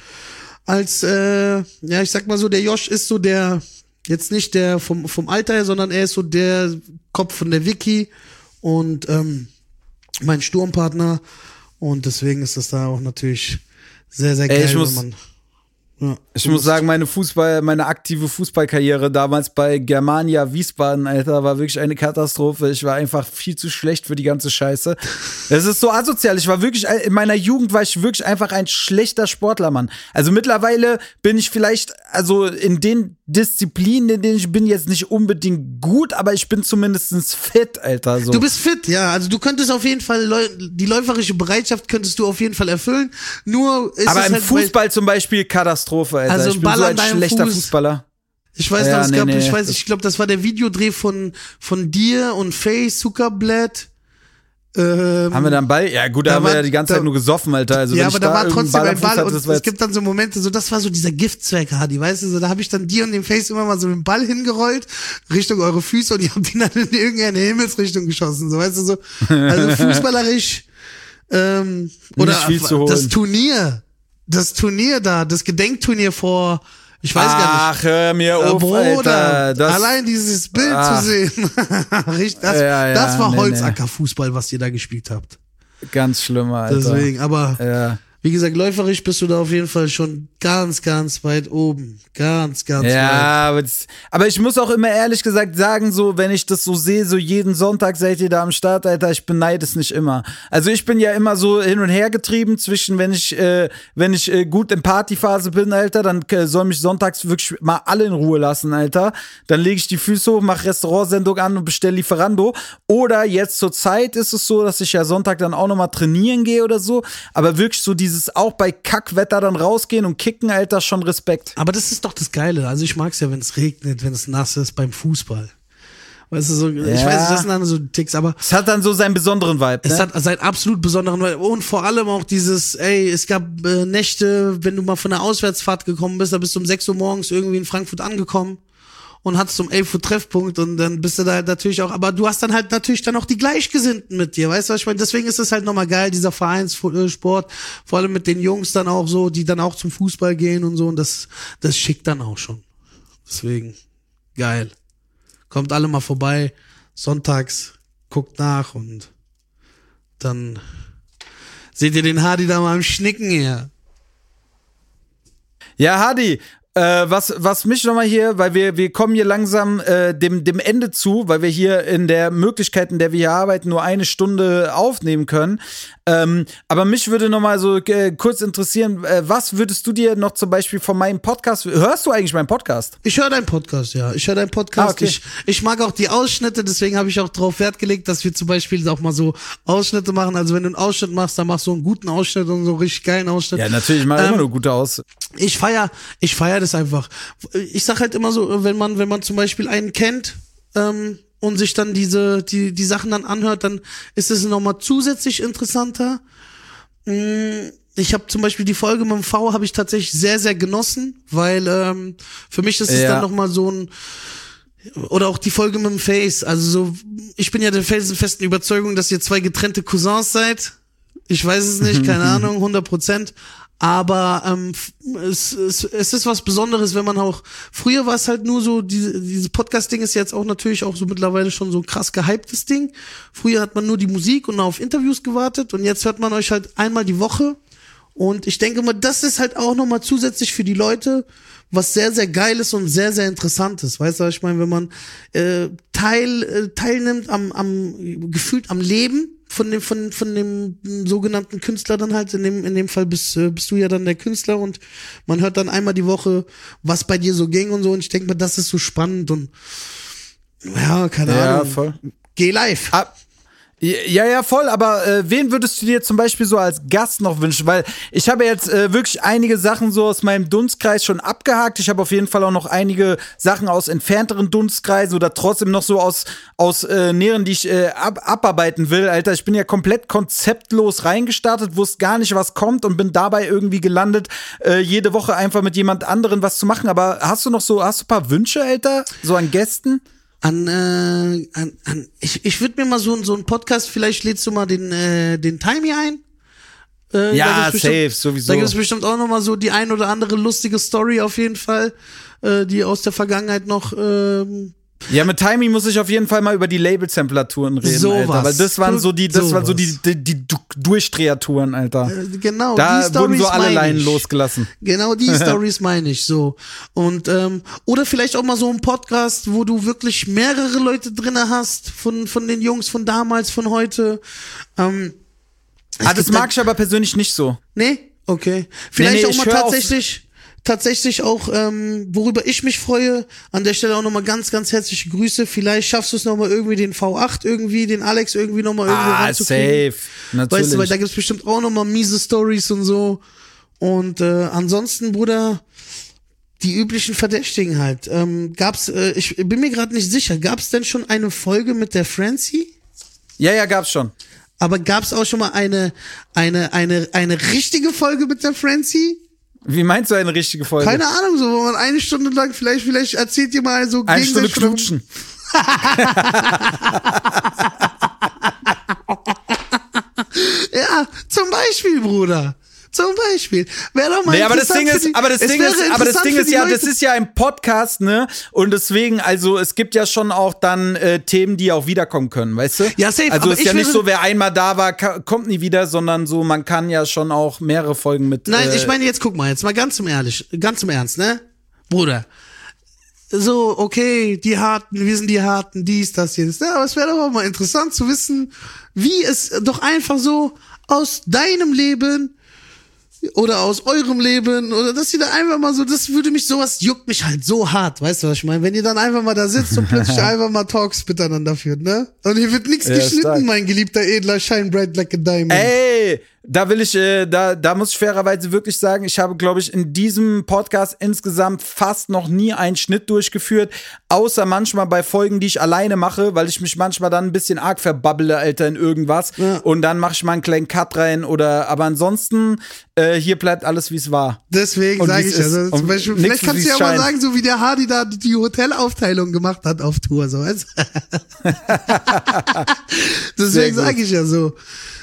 S3: als, äh, ja, ich sag mal so, der Josh ist so der, jetzt nicht der vom, vom Alter her, sondern er ist so der Kopf von der Wiki und ähm, mein Sturmpartner. Und deswegen ist das da auch natürlich sehr, sehr geil,
S1: Ey, ich muss,
S3: wenn man.
S1: Ich muss sagen, meine Fußball, meine aktive Fußballkarriere damals bei Germania Wiesbaden, Alter, war wirklich eine Katastrophe. Ich war einfach viel zu schlecht für die ganze Scheiße. Es ist so asozial. Ich war wirklich, in meiner Jugend war ich wirklich einfach ein schlechter Sportler, Mann. Also mittlerweile bin ich vielleicht, also in den Disziplinen, in denen ich bin, jetzt nicht unbedingt gut, aber ich bin zumindest fit, Alter. So.
S3: Du bist fit, ja. Also du könntest auf jeden Fall die läuferische Bereitschaft könntest du auf jeden Fall erfüllen. Nur ist
S1: aber
S3: es
S1: im
S3: halt bei-
S1: Fußball zum Beispiel Katastrophe, Alter.
S3: Also
S1: ich bin so ein schlechter
S3: Fuß.
S1: Fußballer.
S3: Ich weiß
S1: Ja,
S3: noch, es
S1: nee,
S3: gab,
S1: nee.
S3: ich weiß, ich glaube, das war der Videodreh von von dir und Faye Zuckerblatt. Ähm,
S1: Haben wir da einen Ball? Ja, gut, da,
S3: Da
S1: haben wir ja die ganze
S3: da-
S1: Zeit nur gesoffen, Alter. Also,
S3: ja, aber
S1: ich
S3: da war trotzdem ein Ball
S1: hatte,
S3: und es gibt dann so Momente, so das war so dieser Giftzweck, Hardy, weißt du, so da habe ich dann dir und dem Face immer mal so dem Ball hingerollt Richtung eure Füße und ihr habt ihn dann in irgendeine Himmelsrichtung geschossen, so weißt du so. Also fußballerisch ähm, oder das. Turnier, das Turnier da, das Gedenkturnier vor, ich weiß gar nicht.
S1: Ach, hör mir
S3: Äh,
S1: auf,
S3: Bruder,
S1: Alter.
S3: Allein dieses Bild
S1: Ah.
S3: zu sehen. Das,
S1: Ja, ja,
S3: das war
S1: nee.
S3: Holzackerfußball, was ihr da gespielt habt.
S1: ganz schlimm, Alter.
S3: Deswegen, aber
S1: Ja.
S3: Wie gesagt, läuferisch bist du da auf jeden Fall schon ganz, ganz weit oben. Ganz, ganz weit.
S1: Ja, aber, das, aber ich muss auch immer ehrlich gesagt sagen, so, wenn ich das so sehe, so jeden Sonntag seid ihr da am Start, Alter, ich beneide es nicht immer. Also ich bin ja immer so hin und her getrieben zwischen, wenn ich, äh, wenn ich äh, gut in Partyphase bin, Alter, dann äh, soll mich sonntags wirklich mal alle in Ruhe lassen, Alter. Dann lege ich die Füße hoch, mache Restaurantsendung an und bestelle Lieferando. Oder jetzt zur Zeit ist es so, dass ich ja Sonntag dann auch nochmal trainieren gehe oder so. Aber wirklich so dieses auch bei Kackwetter dann rausgehen und kicken, Alter, schon Respekt.
S3: Aber das ist doch das Geile. Also ich mag's ja, wenn es regnet, wenn es nass ist beim Fußball. Weißt du, so, ich
S1: Ja.
S3: weiß nicht, das sind dann so Ticks, aber
S1: Es hat dann so seinen besonderen Vibe.
S3: Es
S1: Ne?
S3: hat seinen absolut besonderen und vor allem auch dieses, ey, es gab äh, Nächte, wenn du mal von der Auswärtsfahrt gekommen bist, da bist du um 6 Uhr morgens irgendwie in Frankfurt angekommen und hattest um 11 Uhr Treffpunkt und dann bist du da halt natürlich auch, aber du hast dann halt natürlich dann auch die Gleichgesinnten mit dir, weißt du, was ich meine? Deswegen ist es halt nochmal geil, dieser Vereinssport, vor allem mit den Jungs dann auch so, die dann auch zum Fußball gehen und so und das, das schickt dann auch schon. Deswegen, geil. Kommt alle mal vorbei, sonntags, guckt nach und dann seht ihr den Hardy da mal am Schnicken hier.
S1: Ja, Hadi, äh, was, was mich nochmal hier, weil wir, wir kommen hier langsam äh, dem, dem Ende zu, weil wir hier in der Möglichkeit, in der wir hier arbeiten, nur eine Stunde aufnehmen können. Ähm, aber mich würde nochmal so äh, kurz interessieren, äh, was würdest du dir noch zum Beispiel von meinem Podcast, hörst du eigentlich meinen Podcast?
S3: Ich höre deinen Podcast, ja. Ich höre deinen Podcast.
S1: Ah, okay.
S3: ich, ich mag auch die Ausschnitte, deswegen habe ich auch darauf Wert gelegt, dass wir zum Beispiel auch mal so Ausschnitte machen. Also wenn du einen Ausschnitt machst, dann machst du einen guten Ausschnitt und so einen richtig geilen Ausschnitt.
S1: Ja, natürlich, ich mache
S3: Ähm,
S1: immer nur gute aus.
S3: ich feier, ich feier das einfach. Ich sag halt immer so, wenn man, wenn man zum Beispiel einen kennt ähm, und sich dann diese, die, die Sachen dann anhört, dann ist es nochmal zusätzlich interessanter. Mm, Ich habe zum Beispiel die Folge mit dem V habe ich tatsächlich sehr, sehr genossen, weil ähm, für mich ist es
S1: Ja.
S3: dann nochmal so ein oder auch die Folge mit dem Face. Also so, ich bin ja der felsenfesten Überzeugung, dass ihr zwei getrennte Cousins seid. Ich weiß es nicht, keine Ahnung, 100 Prozent. Aber ähm, es, es, es ist was Besonderes, wenn man auch. Früher war es halt nur so, diese, dieses Podcast-Ding ist jetzt auch natürlich auch so mittlerweile schon so krass gehyptes Ding. Früher hat man nur die Musik und auf Interviews gewartet und jetzt hört man euch halt einmal die Woche. Und ich denke mal, das ist halt auch nochmal zusätzlich für die Leute was sehr, sehr geiles und sehr, sehr interessantes. Weißt du, ich meine, wenn man äh, teil, äh, teilnimmt am, am gefühlt am Leben von dem, von, von dem sogenannten Künstler dann halt, in dem, in dem Fall bist, äh, bist du ja dann der Künstler und man hört dann einmal die Woche, was bei dir so ging und so. Und ich denke mal, das ist so spannend und ja, keine
S1: Ja,
S3: Ahnung.
S1: voll.
S3: Geh live.
S1: Ah, Ja, ja, voll, aber äh, wen würdest du dir zum Beispiel so als Gast noch wünschen? Weil ich habe jetzt äh, wirklich einige Sachen so aus meinem Dunstkreis schon abgehakt. Ich habe auf jeden Fall auch noch einige Sachen aus entfernteren Dunstkreisen oder trotzdem noch so aus, aus äh, Näheren, die ich äh, ab, abarbeiten will. Alter, ich bin ja komplett konzeptlos reingestartet, wusste gar nicht, was kommt und bin dabei irgendwie gelandet, äh, jede Woche einfach mit jemand anderen was zu machen. Aber hast du noch so, hast du ein paar Wünsche, Alter? So an Gästen?
S3: An, äh, an, an ich, ich würde mir mal so, so einen Podcast, vielleicht lädst du mal den, äh, den Timey ein. Äh,
S1: ja, safe, sowieso.
S3: Da gibt es bestimmt auch noch mal so die ein oder andere lustige Story auf jeden Fall, äh, die aus der Vergangenheit noch ähm,
S1: ja, mit Timing muss ich auf jeden Fall mal über die Label-Sampler-Touren reden,
S3: so
S1: Alter.
S3: Was.
S1: Weil das waren so die, das so waren so die, die, die Durchdreher-Touren, Alter.
S3: Äh, genau,
S1: da
S3: die
S1: wurden so alle Leinen losgelassen.
S3: Genau die Stories meine ich so. Und ähm, oder vielleicht auch mal so ein Podcast, wo du wirklich mehrere Leute drinne hast, von, von den Jungs von damals, von heute. Ähm,
S1: Ah, das
S3: gibt
S1: mag ich aber persönlich nicht so.
S3: Nee? Okay. Vielleicht
S1: nee,
S3: auch
S1: ich
S3: mal tatsächlich, tatsächlich auch, ähm, worüber ich mich freue, an der Stelle auch nochmal ganz, ganz herzliche Grüße. Vielleicht schaffst du es nochmal irgendwie, den V8 irgendwie, den Alex irgendwie nochmal irgendwo
S1: Ah,
S3: ranzukriegen.
S1: safe. Natürlich.
S3: Weißt du, weil da gibt's bestimmt auch nochmal miese Stories und so. Und äh, ansonsten, Bruder, die üblichen Verdächtigen halt. Ähm, gab's, äh, ich bin mir gerade nicht sicher, gab's denn schon eine Folge mit der Francie?
S1: ja, ja, gab's schon.
S3: Aber gab's auch schon mal eine, eine, eine, eine richtige Folge mit der Francie?
S1: Wie meinst du eine richtige Folge?
S3: Keine Ahnung, so, wo man eine Stunde lang, vielleicht, vielleicht erzählt ihr mal so
S1: Eine Stunde knutschen.
S3: Ja, zum Beispiel, Bruder. Zum Beispiel. Wäre doch mal
S1: Nee, aber das Ding ist,
S3: die-
S1: aber das Ding ist, aber das Ding ist ja,
S3: Leute.
S1: das ist ja ein Podcast, ne? Und deswegen, also es gibt ja schon auch dann äh, Themen, die auch wiederkommen können, weißt du?
S3: Ja, safe,
S1: Also ist ja nicht so, wer einmal da war, kommt nie wieder, sondern so, man kann ja schon auch mehrere Folgen mit.
S3: Nein,
S1: äh,
S3: ich meine, jetzt guck mal, jetzt mal ganz zum ehrlich, ganz zum Ernst, ne? Bruder. So, okay, die Harten, wir sind die Harten, dies, das, jenes. Ja, aber es wäre doch auch mal interessant zu wissen, wie es doch einfach so aus deinem Leben oder aus eurem Leben oder dass ihr da einfach mal so, das würde mich sowas juckt mich halt so hart, weißt du was ich meine? Wenn ihr dann einfach mal da sitzt und plötzlich einfach mal Talks miteinander führt, ne? Und hier wird nichts
S1: Ja,
S3: geschnitten,
S1: stark.
S3: mein geliebter Edler, shine bright like a diamond.
S1: Ey, da will ich, äh, da, da muss ich fairerweise wirklich sagen, ich habe, glaube ich, in diesem Podcast insgesamt fast noch nie einen Schnitt durchgeführt, außer manchmal bei Folgen, die ich alleine mache, weil ich mich manchmal dann ein bisschen arg verbabble, Alter, in irgendwas.
S3: Ja.
S1: Und dann mache ich mal einen kleinen Cut rein oder, aber ansonsten, äh, hier bleibt alles, wie es war.
S3: Deswegen sage ich also zum Beispiel, vielleicht kannst du ja mal
S1: scheint.
S3: sagen, so wie der Hardy da die Hotelaufteilung gemacht hat auf Tour, so weißt? Deswegen sage ich ja so.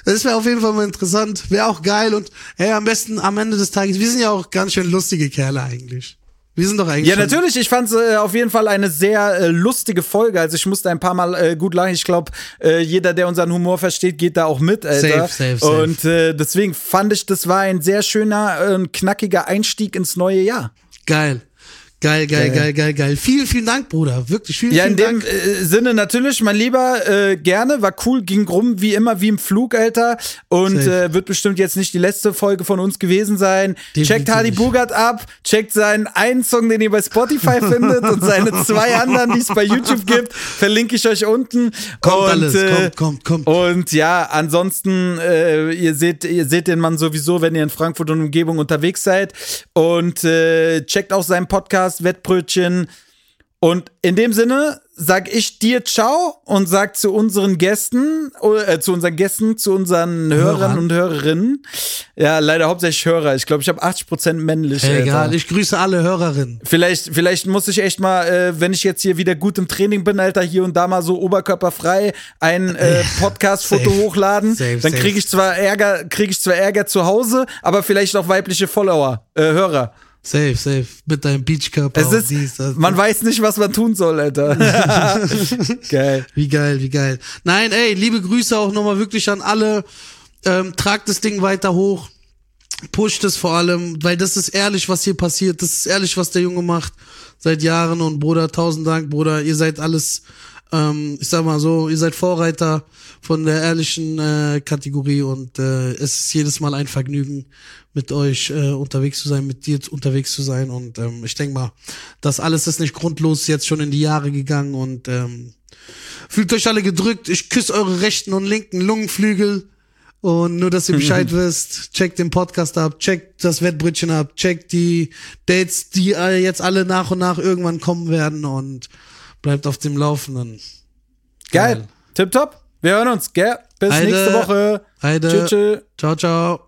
S3: Das wäre auf jeden Fall mal interessant, wäre auch geil und hey, am besten am Ende des Tages, wir sind ja auch ganz schön lustige Kerle eigentlich. Wir sind doch eigentlich
S1: Ja, natürlich. Ich fand es äh, auf jeden Fall eine sehr äh, lustige Folge. Also ich musste ein paar Mal äh, gut lachen. Ich glaube, äh, jeder, der unseren Humor versteht, geht da auch mit, Alter.
S3: Safe, safe, safe.
S1: Und äh, deswegen fand ich, das war ein sehr schöner, knackiger Einstieg ins neue Jahr.
S3: Geil. Geil, geil, geil, geil, geil. Vielen, vielen Dank, Bruder. Wirklich, vielen,
S1: Ja, in
S3: vielen
S1: dem
S3: Dank.
S1: äh, Sinne natürlich, mein Lieber, äh, gerne, war cool, ging rum wie immer, wie im Flug, Alter. Und äh, wird bestimmt jetzt nicht die letzte Folge von uns gewesen sein.
S3: Definitiv
S1: checkt Hardy
S3: nicht.
S1: Bugert ab, checkt seinen einen Song, den ihr bei Spotify findet und seine zwei anderen, die es bei YouTube gibt, verlinke ich euch unten.
S3: Kommt
S1: und,
S3: alles,
S1: äh,
S3: kommt, kommt, kommt.
S1: Und ja, ansonsten, äh, ihr seht, ihr seht den Mann sowieso, wenn ihr in Frankfurt und Umgebung unterwegs seid. Und äh, checkt auch seinen Podcast Wettbrötchen. Und in dem Sinne sag ich dir Ciao und sag zu unseren Gästen, äh, zu unseren Gästen, zu unseren Hörern
S3: Hörern.
S1: und Hörerinnen. Ja, leider hauptsächlich Hörer. Ich glaube, ich habe 80% männlich. Alter.
S3: Egal, ich grüße alle Hörerinnen.
S1: Vielleicht, vielleicht muss ich echt mal, äh, wenn ich jetzt hier wieder gut im Training bin, Alter, hier und da mal so oberkörperfrei ein äh, Podcast-Foto hochladen.
S3: Safe,
S1: dann kriege ich zwar Ärger, kriege ich zwar Ärger zu Hause, aber vielleicht auch weibliche Follower, äh, Hörer.
S3: Safe, safe. Mit deinem Beachkörper.
S1: Es ist,
S3: dies, das.
S1: man weiß nicht, was man tun soll, Alter. Geil.
S3: Wie geil, wie geil. Nein, ey, liebe Grüße auch nochmal wirklich an alle. Ähm, tragt das Ding weiter hoch. Pusht es vor allem, weil das ist ehrlich, was hier passiert. Das ist ehrlich, was der Junge macht seit Jahren. Und Bruder, tausend Dank, Bruder. Ihr seid alles Ähm, ich sag mal so, ihr seid Vorreiter von der ehrlichen äh, Kategorie und äh, es ist jedes Mal ein Vergnügen, mit euch äh, unterwegs zu sein, mit dir unterwegs zu sein. Und ähm, ich denke mal, das alles ist nicht grundlos jetzt schon in die Jahre gegangen und ähm, fühlt euch alle gedrückt. Ich küsse eure rechten und linken Lungenflügel. Und nur, dass ihr Bescheid wisst, checkt den Podcast ab, checkt das Wettbrötchen ab, checkt die Dates, die jetzt alle nach und nach irgendwann kommen werden und bleibt auf dem Laufenden.
S1: Geil. Geil. Tipptopp. Wir hören uns, gell? Bis
S3: Heide,
S1: nächste Woche.
S3: Heide.
S1: Tschüss.
S3: Ciao, ciao.